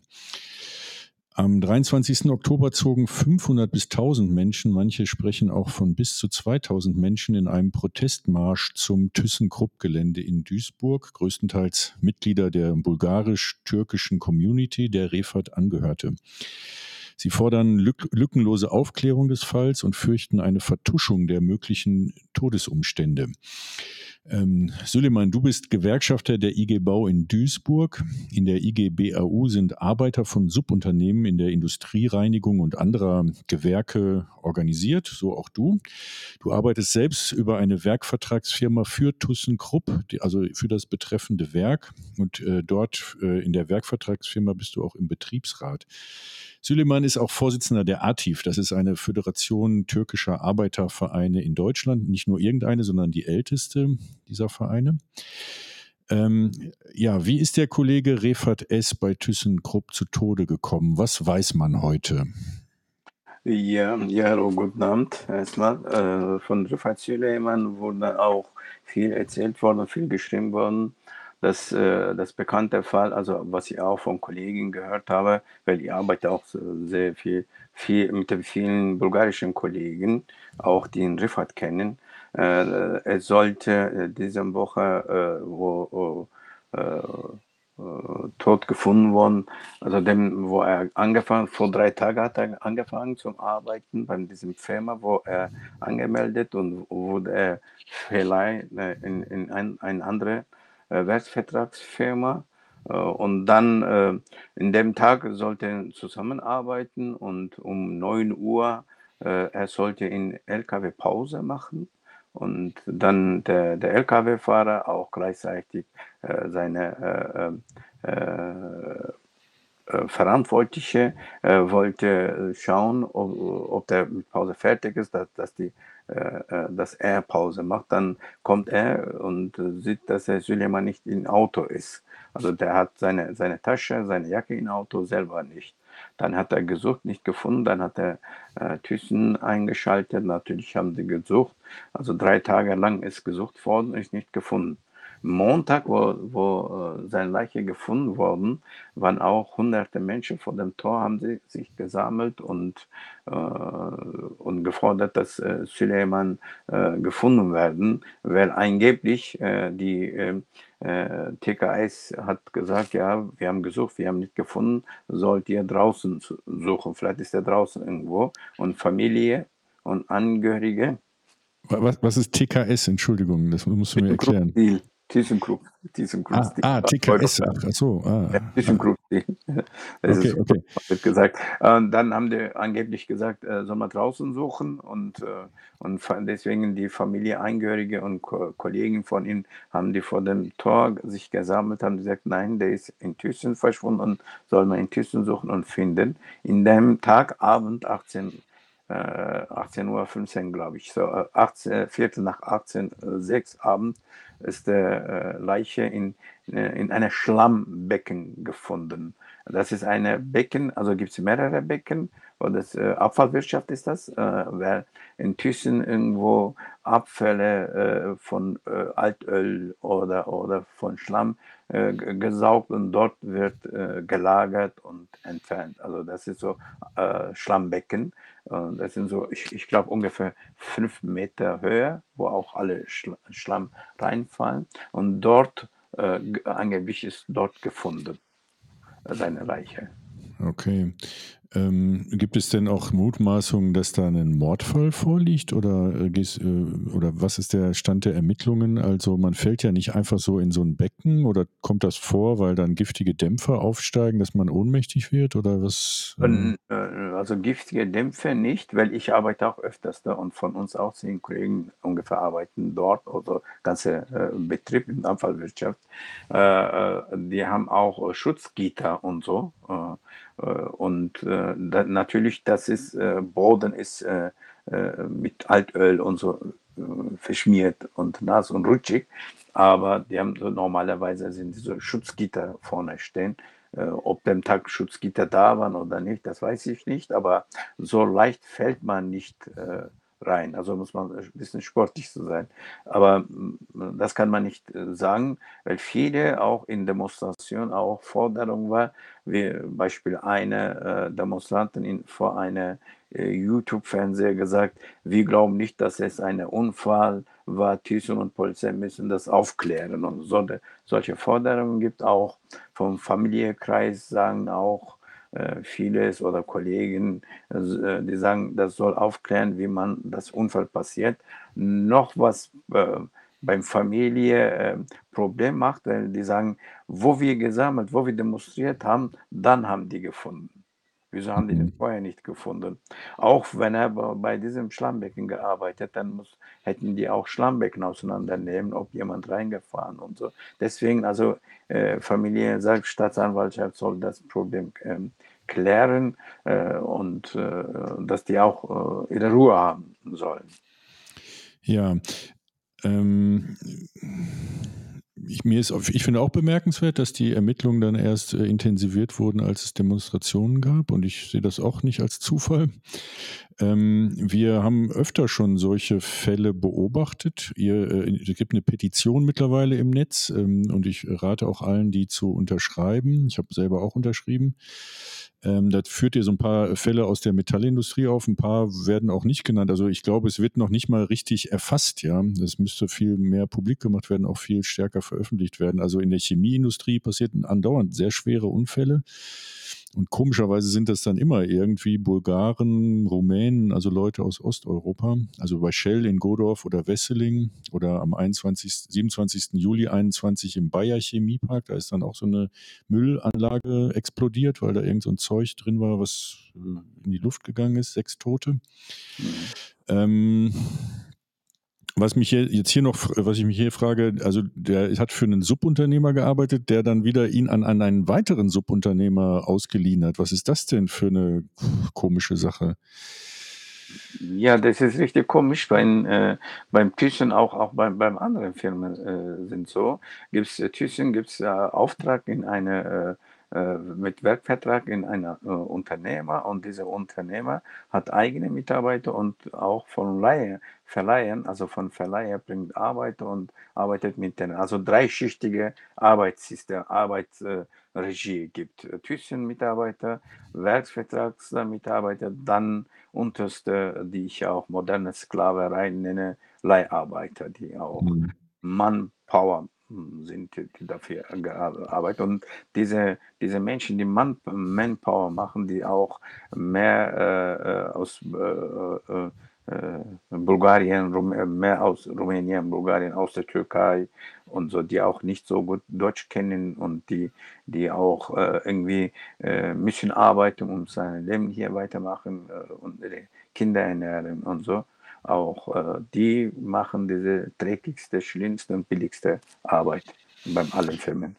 Am 23. Oktober zogen 500 bis 1000 Menschen, manche sprechen auch von bis zu 2000 Menschen in einem Protestmarsch zum ThyssenKrupp-Gelände in Duisburg, größtenteils Mitglieder der bulgarisch-türkischen Community, der Refat angehörte. Sie fordern lück lückenlose Aufklärung des Falls und fürchten eine Vertuschung der möglichen Todesumstände. Ähm, Süleyman, du bist Gewerkschafter der IG Bau in Duisburg. In der IG BAU sind Arbeiter von Subunternehmen in der Industriereinigung und anderer Gewerke organisiert, so auch du. Du arbeitest selbst über eine Werkvertragsfirma für ThyssenKrupp, also für das betreffende Werk. Und äh, dort äh, in der Werkvertragsfirma bist du auch im Betriebsrat. Süleyman ist auch Vorsitzender der ATIF. Das ist eine Föderation türkischer Arbeitervereine in Deutschland. Nicht nur irgendeine, sondern die älteste dieser Vereine. Ähm, ja, wie ist der Kollege Refat S. bei ThyssenKrupp zu Tode gekommen? Was weiß man heute? Ja, ja, hallo, guten Abend erstmal. Äh, von Rifat Süleyman wurde auch viel erzählt worden, viel geschrieben worden. Das, äh, das bekannte Fall, also was ich auch von Kollegen gehört habe, weil ich arbeite auch sehr viel, viel mit vielen bulgarischen Kollegen, auch die in Rifat kennen. Äh, es sollte äh, diese Woche, äh, wo, tot gefunden worden. Also dem, wo er angefangen, vor drei Tagen hat er angefangen zu arbeiten bei diesem Firma, wo er angemeldet und wurde er verleiht äh, in, in ein, eine andere äh, Werksvertragsfirma. Und dann in dem Tag sollte er zusammenarbeiten und um 9 Uhr, er sollte in LKW Pause machen. Und dann der, der LKW-Fahrer auch gleichzeitig äh, seine äh, äh, äh, Verantwortliche äh, wollte äh, schauen, ob, ob der mit Pause fertig ist, dass, dass, die, äh, dass er Pause macht. Dann kommt er und sieht, dass der Süleyman nicht im Auto ist. Also der hat seine, seine Tasche, seine Jacke im Auto selber nicht. Dann hat er gesucht, nicht gefunden. Dann hat er äh, Thyssen eingeschaltet. Natürlich haben sie gesucht. Also drei Tage lang ist gesucht worden, ist nicht gefunden. Montag, wo, wo äh, seine Leiche gefunden worden, waren auch hunderte Menschen vor dem Tor, haben sie sich gesammelt und, äh, und gefordert, dass äh, Süleyman äh, gefunden werden, weil angeblich äh, die äh, TKS hat gesagt, ja, wir haben gesucht, wir haben nicht gefunden, sollt ihr draußen su- suchen, vielleicht ist er draußen irgendwo und Familie und Angehörige Wa- Was, was ist TKS? Entschuldigung, das musst du mir erklären. ThyssenKrupp-Stil, ThyssenKrupp, Ah, ThyssenKrupp-Stil. ah TKS. Ach, so. Ah, Ja, ThyssenKrupp-Stil. Das okay, ist okay. wird gesagt. Und dann haben die angeblich gesagt, äh, soll man draußen suchen und, äh, und deswegen die Familie, Angehörige und Ko Kollegen von ihm haben die vor dem Tor sich gesammelt, haben gesagt, nein, der ist in Thyssen verschwunden und soll man in Thyssen suchen und finden. In dem Tag, Abend, 18 äh, 18.15 Uhr, 15, glaube ich, so äh, 18, Viertel nach 18, äh, 6 Abend ist der äh, Leiche in, äh, in einer Schlammbecken gefunden. Das ist eine Becken, also gibt es mehrere Becken, und das äh, Abfallwirtschaft ist das, äh, weil in Thyssen irgendwo Abfälle äh, von äh, Altöl oder, oder von Schlamm äh, gesaugt und dort wird äh, gelagert und entfernt. Also das ist so äh, Schlammbecken. Das sind so, ich, ich glaube, ungefähr fünf Meter Höhe, wo auch alle Schla Schlamm reinfallen. Und dort, äh, g- angeblich ist dort gefunden, äh, seine Leiche. Okay. Ähm, gibt es denn auch Mutmaßungen, dass da ein Mordfall vorliegt oder, äh, äh, oder was ist der Stand der Ermittlungen? Also man fällt ja nicht einfach so in so ein Becken oder kommt das vor, weil dann giftige Dämpfer aufsteigen, dass man ohnmächtig wird oder was? äh, Und, äh, Also giftige Dämpfe nicht, weil ich arbeite auch öfters da und von uns auch zehn Kollegen ungefähr arbeiten dort, also ganze äh, Betrieb in der Abfallwirtschaft. Äh, äh, die haben auch Schutzgitter und so. Und äh, da, natürlich, das ist, äh, Boden ist äh, äh, mit Altöl und so äh, verschmiert und nass und rutschig. Aber die haben so normalerweise sind diese Schutzgitter vorne stehen. Ob dem Tag Schutzgitter da waren oder nicht, das weiß ich nicht. Aber so leicht fällt man nicht rein. Also muss man ein bisschen sportlich zu sein. Aber mm, das kann man nicht äh, sagen, weil viele auch in Demonstrationen auch Forderung war, wie Beispiel eine äh, Demonstrantin in, vor einer äh, YouTube-Fernseher gesagt, wir glauben nicht, dass es ein Unfall war, Thyssen und Polizei müssen das aufklären. Und so, solche Forderungen gibt auch vom Familienkreis, sagen auch vieles oder Kollegen, äh, die sagen, das soll aufklären, wie man das Unfall passiert. Noch was äh, beim Familie äh, Problem macht, weil die sagen, wo wir gesammelt, wo wir demonstriert haben, dann haben die gefunden. Wieso haben die den Mhm. vorher nicht gefunden? Auch wenn er bei diesem Schlammbecken gearbeitet, dann muss, hätten die auch Schlammbecken auseinandernehmen, ob jemand reingefahren und so. Deswegen, also äh, Familie, Selbststaatsanwaltschaft soll das Problem ähm, klären äh, und äh, dass die auch äh, ihre Ruhe haben sollen. Ja, ähm, ich, mir ist, ich finde auch bemerkenswert, dass die Ermittlungen dann erst äh, intensiviert wurden, als es Demonstrationen gab. Und ich sehe das auch nicht als Zufall. Ähm, wir haben öfter schon solche Fälle beobachtet. Ihr, äh, es gibt eine Petition mittlerweile im Netz ähm, und ich rate auch allen, die zu unterschreiben. Ich habe selber auch unterschrieben. Ähm, da führt ihr so ein paar Fälle aus der Metallindustrie auf, ein paar werden auch nicht genannt. Also ich glaube, es wird noch nicht mal richtig erfasst, ja. Es müsste viel mehr publik gemacht werden, auch viel stärker veröffentlicht werden. Also in der Chemieindustrie passieren andauernd sehr schwere Unfälle. Und komischerweise sind das dann immer irgendwie Bulgaren, Rumänen, also Leute aus Osteuropa. Also bei Shell in Godorf oder Wesseling oder am 21., 27. Juli 21 im Bayer Chemiepark. Da ist dann auch so eine Müllanlage explodiert, weil da irgend so ein Zeug drin war, was äh, in die Luft gegangen ist. Sechs Tote. Ähm, was mich hier, jetzt hier noch, was ich mich hier frage, also der hat für einen Subunternehmer gearbeitet, der dann wieder ihn an, an einen weiteren Subunternehmer ausgeliehen hat. Was ist das denn für eine komische Sache? Ja, das ist richtig komisch. Beim, äh, beim Thyssen, auch, auch beim, beim anderen Firmen äh, sind so. Gibt's, äh, Thyssen gibt es äh, Auftrag in eine, äh, äh, mit Werkvertrag in einer äh, Unternehmer und dieser Unternehmer hat eigene Mitarbeiter und auch von Leihe, Verleihen, also von Verleiher bringt Arbeiter und arbeitet mit denen. Also dreischichtige Arbeitssystem, Arbeitsregie gibt. Thyssen-Mitarbeiter, Werksvertragsmitarbeiter, dann unterste, die ich auch moderne Sklaverei nenne, Leiharbeiter, die auch Hm. Manpower sind, dafür arbeiten. Und diese, diese Menschen, die Man Manpower machen, die auch mehr äh, äh, aus äh, äh, Bulgarien, äh, mehr aus Rumänien, Bulgarien, aus der Türkei und so, die auch nicht so gut Deutsch kennen und die, die auch äh, irgendwie äh, müssen arbeiten, um sein Leben hier weitermachen äh, und ihre Kinder ernähren und so. Auch äh, die machen diese dreckigste, schlimmste und billigste Arbeit beim allen Firmen.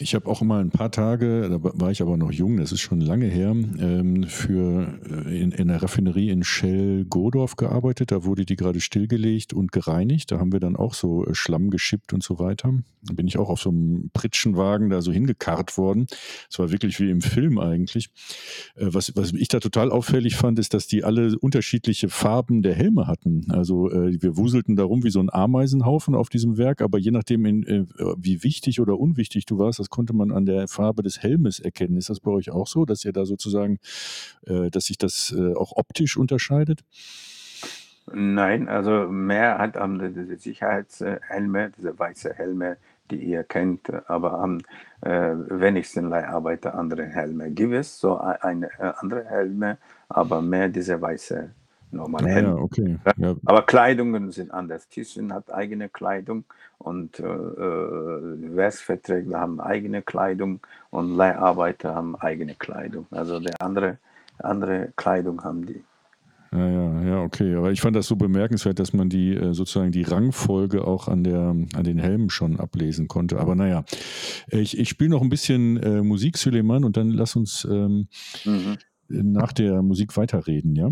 Ich habe auch mal ein paar Tage, da war ich aber noch jung, das ist schon lange her, ähm, für äh, in, in der Raffinerie in Shell Godorf gearbeitet. Da wurde die gerade stillgelegt und gereinigt. Da haben wir dann auch so äh, Schlamm geschippt und so weiter. Da bin ich auch auf so einem Pritschenwagen da so hingekarrt worden. Es war wirklich wie im Film eigentlich. Äh, was, was ich da total auffällig fand, ist, dass die alle unterschiedliche Farben der Helme hatten. Also wir wuselten da rum wie so ein Ameisenhaufen auf diesem Werk, aber je nachdem, in, wie wichtig oder unwichtig du warst, das konnte man an der Farbe des Helmes erkennen. Ist das bei euch auch so, dass ihr da sozusagen, äh, dass sich das äh, auch optisch unterscheidet? Nein, also mehr hat die- diese Sicherheitshelme, diese weiße Helme, die ihr kennt, aber am äh, wenigsten Leiharbeiter andere Helme. Gibt es so ein- eine äh, andere Helme, aber mehr diese weiße normale Ah, ja, okay. Ja, Aber Kleidungen sind anders. Thyssen hat eigene Kleidung und äh, äh, Werksverträge haben eigene Kleidung und Leiharbeiter haben eigene Kleidung. Also der andere, andere Kleidung haben die. Ja, ja, ja, okay. Aber ich fand das so bemerkenswert, dass man die äh, sozusagen die Rangfolge auch an, der, an den Helmen schon ablesen konnte. Aber naja, ich, ich spiele noch ein bisschen äh, Musik, Süleyman, und dann lass uns ähm, Mhm. nach der Musik weiterreden, ja?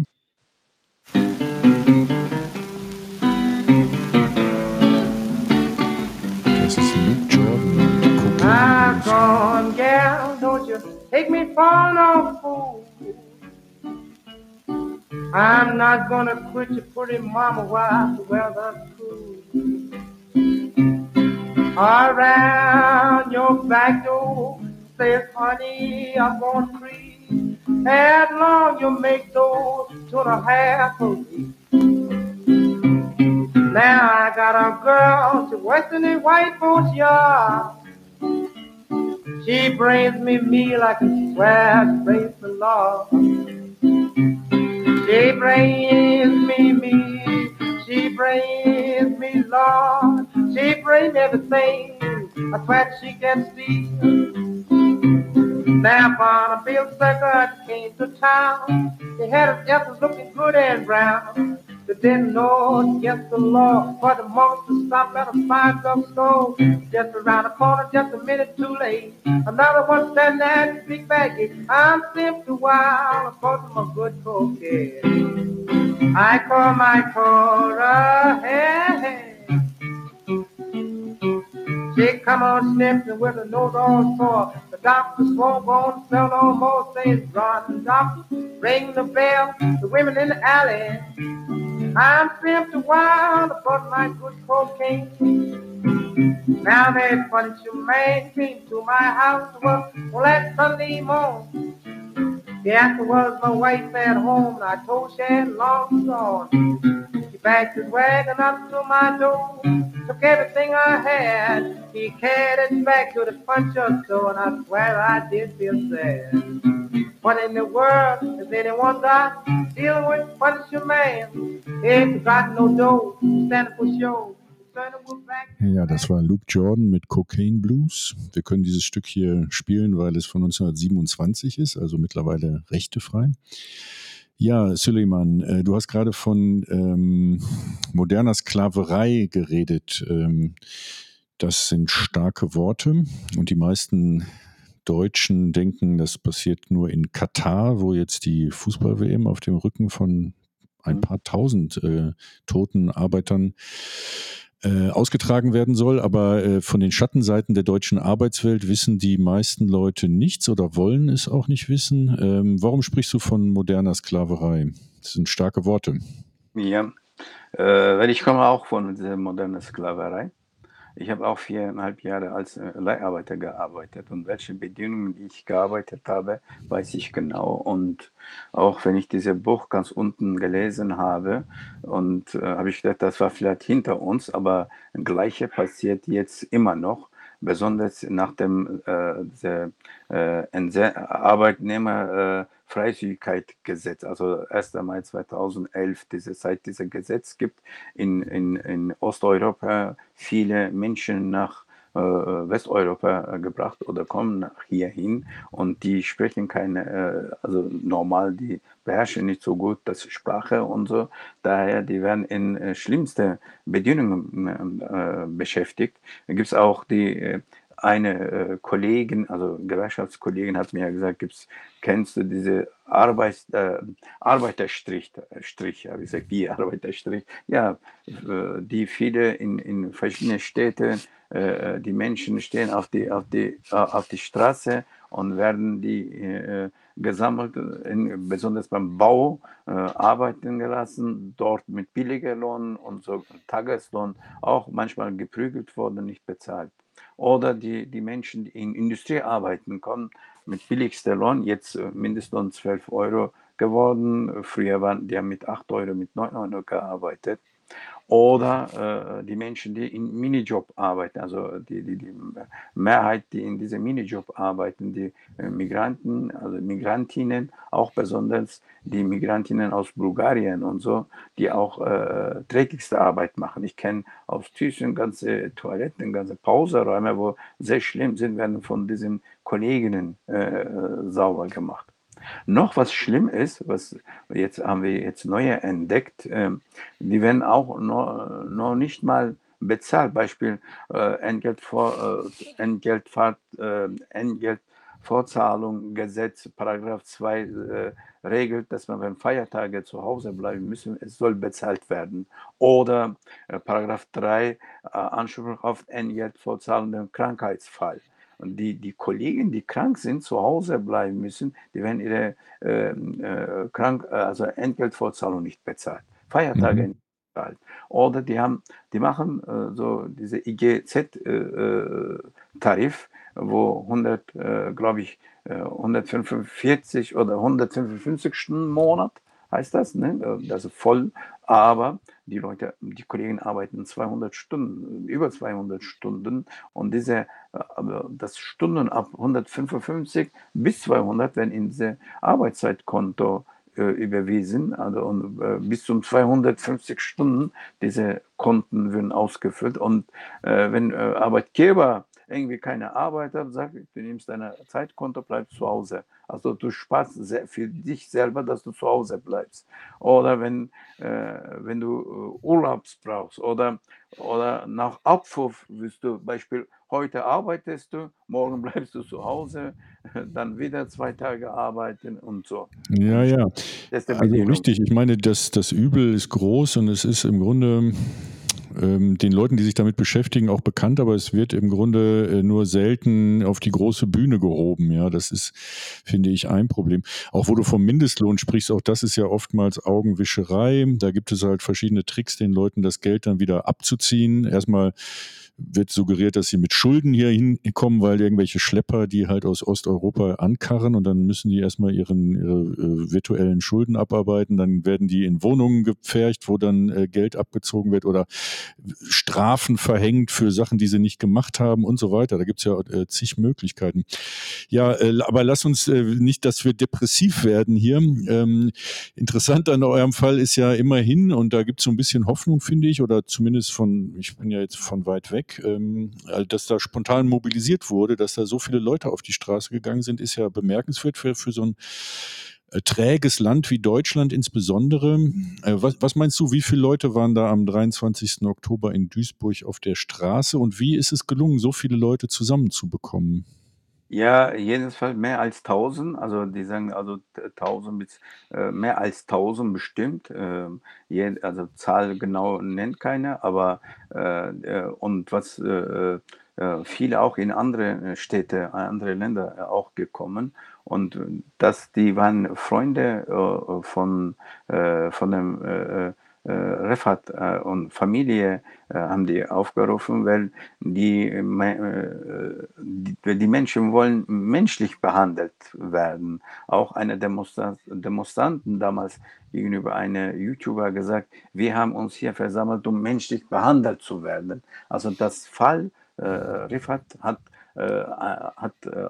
Das ist Luke Jordan und gone gal, don't you take me for no fool. I'm not gonna quit you, pretty mama, while the weather's cool. Around your back door, says honey, I'm gonna creep. As long you make those two and a half a week. Now I got a girl, she works in the white folks yard. She brings me meal like a swear, praise the Lord. She brings me me, she brings me Lord. She bring everything, a sweat she can steal. Now on a bill sucker came to town. They had his apples looking good and brown. They didn't know against the law for the monster stop at a five drug store. Just around the corner, just a minute too late. Another one standing there in big baggy. I'm simply wild, of course I'm a good cocaine. I call my quarter, hey, hey. She come on sniffing with a nose all sore. The doctor swore bone fell more. Says run, doctor, ring the bell. The women in the alley. I'm simply wild about my good cocaine. Now that funny man came to my house well, well that Sunday morning. The "Was my wife at home and I told she had long gone. He backed his wagon up to my door, took everything I had. He carried it back to the puncher store and I swear I did feel sad. What in the world is anyone got dealing with puncher man? Ain't got no dough, standing for show. Ja, das war Luke Jordan mit Cocaine Blues. Wir können dieses Stück hier spielen, weil es von 1927 ist, also mittlerweile rechtefrei. Ja, Suleiman, äh, du hast gerade von ähm, moderner Sklaverei geredet. Ähm, das sind starke Worte und die meisten Deutschen denken, das passiert nur in Katar, wo jetzt die Fußball-WM auf dem Rücken von ein paar tausend äh, toten Arbeitern äh, ausgetragen werden soll. Aber äh, von den Schattenseiten der deutschen Arbeitswelt wissen die meisten Leute nichts oder wollen es auch nicht wissen. Ähm, warum sprichst du von moderner Sklaverei? Das sind starke Worte. Ja, äh, weil ich komme auch von dieser modernen Sklaverei. Ich habe auch viereinhalb Jahre als äh, Leiharbeiter gearbeitet und welche Bedingungen ich gearbeitet habe, weiß ich genau. Und auch wenn ich dieses Buch ganz unten gelesen habe und äh, habe ich gedacht, das war vielleicht hinter uns, aber das Gleiche passiert jetzt immer noch besonders nach dem äh, der, äh, Arbeitnehmer äh, Freizügigkeitsgesetz, also 1. Mai 2011, diese, seit dieser Gesetz gibt in, in, in Osteuropa viele Menschen nach äh, Westeuropa gebracht oder kommen nach hierhin und die sprechen keine, äh, also normal, die beherrschen nicht so gut das Sprache und so. Daher, die werden in äh, schlimmste Bedingungen äh, beschäftigt. Da gibt es auch die äh, eine äh, Kollegin, also Gewerkschaftskollegin hat mir gesagt, gibt's, kennst du diese Arbeit, äh, Arbeiterstrich, Strich, ich gesagt, die Arbeiterstrich, ja, äh, die viele in, in verschiedenen Städten, äh, die Menschen stehen auf die, auf die, äh, auf die Straße und werden die äh, gesammelt, in, besonders beim Bau äh, arbeiten gelassen, dort mit billiger Lohn und so Tageslohn auch manchmal geprügelt worden, nicht bezahlt oder die, die Menschen, die in Industrie arbeiten, kommen mit billigster Lohn, jetzt äh, Mindestlohn 12 Euro geworden. Früher waren die mit 8 Euro, mit 9 Euro gearbeitet. Oder äh, die Menschen, die in Minijob arbeiten, also die, die, die Mehrheit, die in diesem Minijob arbeiten, die äh, Migranten, also Migrantinnen, auch besonders die Migrantinnen aus Bulgarien und so, die auch äh, dreckigste Arbeit machen. Ich kenne aus Thyssen ganze Toiletten, ganze Pauseräume, wo sehr schlimm sind, werden von diesen Kolleginnen äh, sauber gemacht. Noch was schlimm ist, was jetzt haben wir jetzt neue entdeckt, äh, die werden auch noch, noch nicht mal bezahlt. Beispiel äh, Entgeltvor, äh, Entgeltfahrt, äh, Entgeltvorzahlung Gesetz, Paragraph 2 äh, regelt, dass man, wenn Feiertage zu Hause bleiben müssen, es soll bezahlt werden. Oder äh, Paragraph 3 äh, Anspruch auf Entgeltvorzahlung im Krankheitsfall. Und die, die Kollegen, die krank sind, zu Hause bleiben müssen, die werden ihre äh, äh, krank, äh, also Entgeltvorzahlung nicht bezahlt. Feiertage mhm. nicht bezahlt. Oder die haben, die machen äh, so diese IGZ-Tarif, äh, wo 100, äh, glaube ich, 145 oder 155 Stunden im Monat heißt das, ne? ist voll, aber die Leute, die Kollegen arbeiten 200 Stunden, über 200 Stunden und diese, das Stunden ab 155 bis 200 werden in diese Arbeitszeitkonto äh, überwiesen, also und, äh, bis zu 250 Stunden diese Konten würden ausgefüllt und äh, wenn äh, Arbeitgeber irgendwie keine Arbeit hat, sagt, du nimmst deine Zeitkonto, bleibst zu Hause. Also du sparst für dich selber, dass du zu Hause bleibst. Oder wenn, äh, wenn du äh, Urlaubs brauchst oder, oder nach Abwurf wirst du, Beispiel, heute arbeitest du, morgen bleibst du zu Hause, dann wieder zwei Tage arbeiten und so. Ja, ja. Also richtig, ich meine, das, das Übel ist groß und es ist im Grunde ähm, den Leuten, die sich damit beschäftigen, auch bekannt, aber es wird im Grunde äh, nur selten auf die große Bühne gehoben. Ja, das ist, finde ich, ein Problem. Auch wo du vom Mindestlohn sprichst, auch das ist ja oftmals Augenwischerei. Da gibt es halt verschiedene Tricks, den Leuten das Geld dann wieder abzuziehen. Erstmal wird suggeriert, dass sie mit Schulden hier hinkommen, weil irgendwelche Schlepper, die halt aus Osteuropa ankarren und dann müssen die erstmal ihren, ihre äh, virtuellen Schulden abarbeiten. Dann werden die in Wohnungen gepfercht, wo dann äh, Geld abgezogen wird oder Strafen verhängt für Sachen, die sie nicht gemacht haben und so weiter. Da gibt's ja äh, zig Möglichkeiten. Ja, aber lass uns nicht, dass wir depressiv werden hier. Ähm, interessant an eurem Fall ist ja immerhin, und da gibt's so ein bisschen Hoffnung, finde ich, oder zumindest von, ich bin ja jetzt von weit weg, ähm, äh, dass da spontan mobilisiert wurde, dass da so viele Leute auf die Straße gegangen sind, ist ja bemerkenswert für, für so ein äh, träges Land wie Deutschland insbesondere. Äh, was, was meinst du, wie viele Leute waren da am 23. Oktober in Duisburg auf der Straße und wie ist es gelungen, so viele Leute zusammenzubekommen? Ja, jedenfalls mehr als 1000, also die sagen also t- 1000 bis äh, mehr als 1000 bestimmt. ähm, je, also Zahl genau nennt keiner, aber äh, äh, und was äh, äh, viele auch in andere Städte, andere Länder auch gekommen und äh, das, die waren Freunde von von dem Refat äh, und Familie äh, haben die aufgerufen, weil die, äh, äh, die, Menschen wollen menschlich behandelt werden. Auch eine Demonstra Demonstranten damals gegenüber einer YouTuber gesagt, wir haben uns hier versammelt, um menschlich behandelt zu werden. Also das Fall äh, Rifat hat äh, hat äh,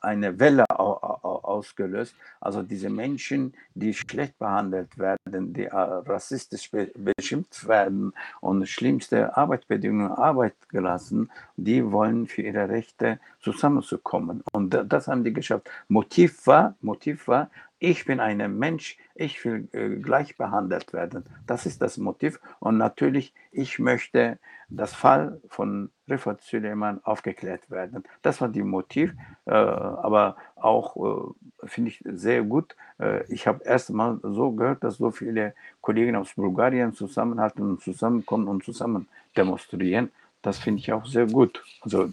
eine Welle au- au- ausgelöst. Also diese Menschen, die schlecht behandelt werden, die äh, rassistisch be beschimpft werden und schlimmste Arbeitsbedingungen Arbeit gelassen, die wollen für ihre Rechte zusammenzukommen. Und da- das haben die geschafft. Motiv war, Motiv war, ich bin ein Mensch, ich will äh, gleich behandelt werden. Das ist das Motiv. Und natürlich, ich möchte das Fall von Rifat Süleyman aufgeklärt werden. Das war die Motiv, äh, aber auch äh, finde ich sehr gut. Äh, ich habe erst mal so gehört, dass so viele Kollegen aus Bulgarien zusammenhalten und zusammenkommen und zusammen demonstrieren. Das finde ich auch sehr gut. Also,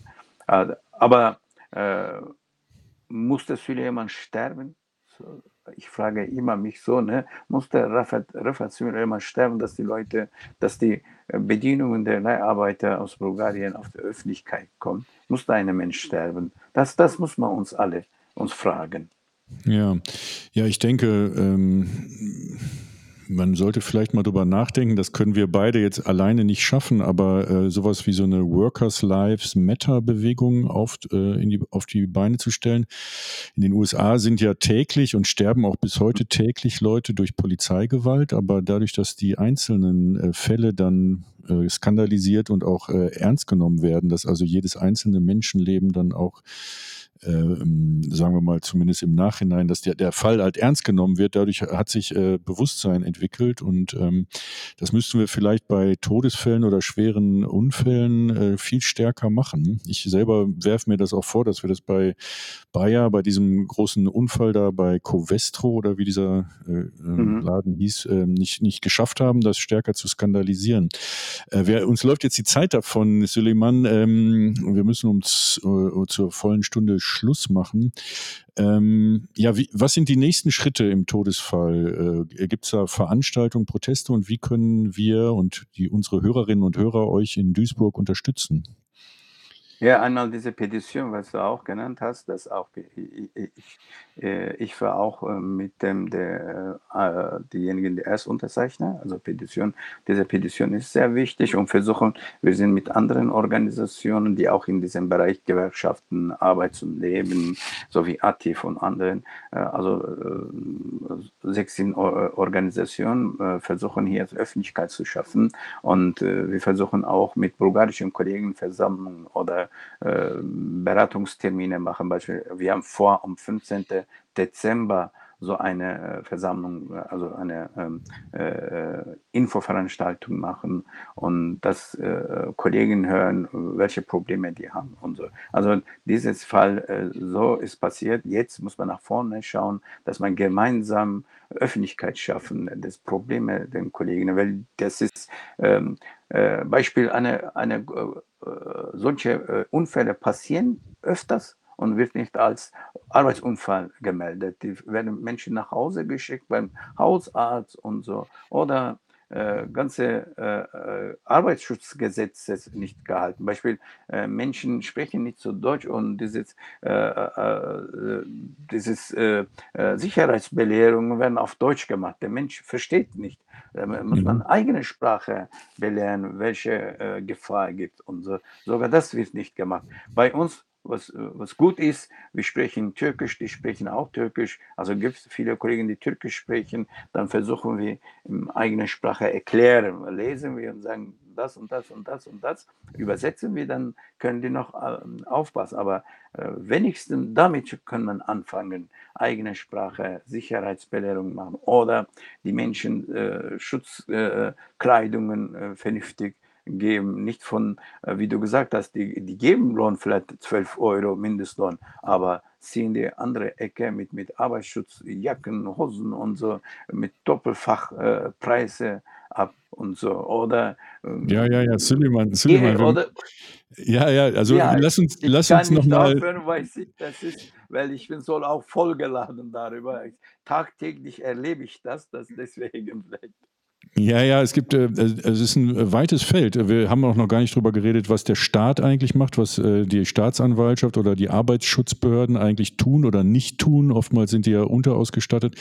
äh, aber äh, musste Süleyman sterben? So, ich frage immer mich so, ne, musste Rafat, Rafat Süleyman sterben, dass die Leute, dass die äh, Bedienungen der Leiharbeiter aus Bulgarien auf die Öffentlichkeit kommen? Musste ein Mensch sterben? Das, das muss man uns alle uns fragen. Ja, ja, ich denke, ähm, man sollte vielleicht mal drüber nachdenken, das können wir beide jetzt alleine nicht schaffen, aber äh, sowas wie so eine Workers Lives Matter Bewegung auf, äh, in die, auf die Beine zu stellen. In den USA sind ja täglich und sterben auch bis heute täglich Leute durch Polizeigewalt, aber dadurch, dass die einzelnen äh, Fälle dann äh, skandalisiert und auch äh, ernst genommen werden, dass also jedes einzelne Menschenleben dann auch äh, ähm, sagen wir mal zumindest im Nachhinein, dass der, der Fall halt ernst genommen wird. Dadurch hat sich äh, Bewusstsein entwickelt und ähm, das müssten wir vielleicht bei Todesfällen oder schweren Unfällen äh, viel stärker machen. Ich selber werfe mir das auch vor, dass wir das bei Bayer, bei diesem großen Unfall da bei Covestro oder wie dieser äh, äh, Mhm. Laden hieß, äh, nicht, nicht geschafft haben, das stärker zu skandalisieren. Äh, wer, uns läuft jetzt die Zeit davon, Suleiman. Ähm, wir müssen z- äh, zur vollen Stunde Schluss machen. Ähm, ja, wie, was sind die nächsten Schritte im Todesfall? Äh, Gibt es da Veranstaltungen, Proteste und wie können wir und die, unsere Hörerinnen und Hörer euch in Duisburg unterstützen? Ja, einmal diese Petition, was du auch genannt hast, das auch ich, ich, äh, ich war auch äh, mit dem der äh, diejenigen, die erst unterzeichnen, also Petition. Diese Petition ist sehr wichtig und versuchen, wir sind mit anderen Organisationen, die auch in diesem Bereich Gewerkschaften, Arbeit und Leben, sowie ATIF und anderen, also 16 Organisationen versuchen hier Öffentlichkeit zu schaffen und wir versuchen auch mit bulgarischen Kollegen Versammlungen oder äh, Beratungstermine machen. Beispiel, wir haben vor, am 15. Dezember so eine äh, Versammlung, also eine ähm, äh, Infoveranstaltung machen und dass äh, Kollegen hören, welche Probleme die haben und so. Also dieses Fall, äh, so ist passiert. Jetzt muss man nach vorne schauen, dass man gemeinsam Öffentlichkeit schaffen, das Probleme den Kollegen, weil das ist ähm, äh, Beispiel, eine, eine äh, solche äh, Unfälle passieren öfters und wird nicht als Arbeitsunfall gemeldet. Die werden Menschen nach Hause geschickt beim Hausarzt und so. Oder äh, ganze äh, äh Arbeitsschutzgesetze nicht gehalten. Beispiel, äh, Menschen sprechen nicht so Deutsch und dieses, äh, dieses Sicherheitsbelehrungen werden auf Deutsch gemacht. Der Mensch versteht nicht. Da muss man mhm. eigene Sprache belehren, welche Gefahr gibt und so. Sogar das wird nicht gemacht. Bei uns was, was gut ist. Wir sprechen Türkisch, die sprechen auch Türkisch. Also gibt es viele Kollegen, die Türkisch sprechen. Dann versuchen wir in eigener Sprache erklären. Lesen wir und sagen das und das und das und das. Übersetzen wir, dann können die noch äh, aufpassen. Aber äh, wenigstens damit kann man anfangen, eigene Sprache, Sicherheitsbelehrung machen oder die Menschen äh, Schutzkleidungen äh, vernünftig geben, nicht von, äh, wie du gesagt hast, die, die geben Lohn vielleicht 12 Euro Mindestlohn, aber ziehen die andere Ecke mit, mit Arbeitsschutzjacken, Hosen und so, mit Doppelfachpreise äh, ab und so. Oder ähm, ja, ja, ja, Suleiman, Suleiman. Oder, ja, ja, also ja, lass uns, ich lass uns nochmal. Weil, weil ich bin so auch vollgeladen darüber. Tagtäglich erlebe ich das, das deswegen vielleicht. Ja, ja, es gibt, äh, es ist ein weites Feld. Wir haben auch noch gar nicht drüber geredet, was der Staat eigentlich macht, was äh, die Staatsanwaltschaft oder die Arbeitsschutzbehörden eigentlich tun oder nicht tun. Oftmals sind die ja unterausgestattet.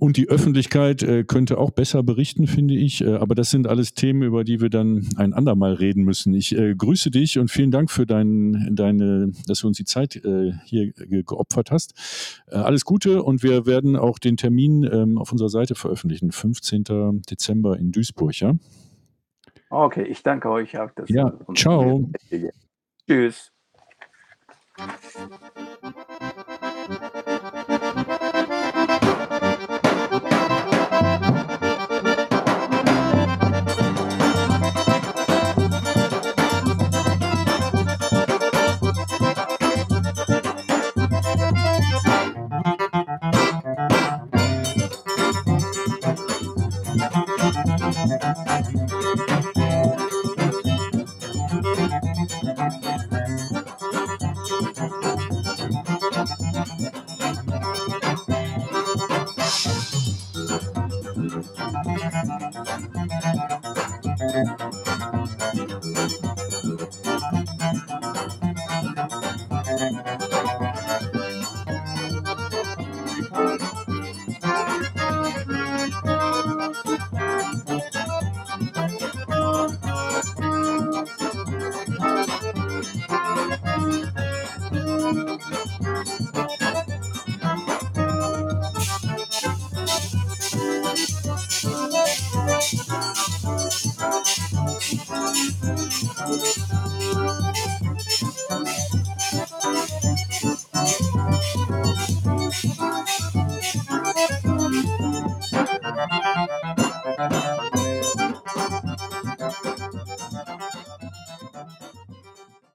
Und die Öffentlichkeit äh, könnte auch besser berichten, finde ich. Äh, aber das sind alles Themen, über die wir dann ein andermal reden müssen. Ich äh, grüße dich und vielen Dank für dein, deine, dass du uns die Zeit äh, hier geopfert hast. Äh, alles Gute und wir werden auch den Termin ähm, auf unserer Seite veröffentlichen. 15. Dezember in Duisburg, ja? Okay, ich danke euch auch. ja, ciao. Tschüss.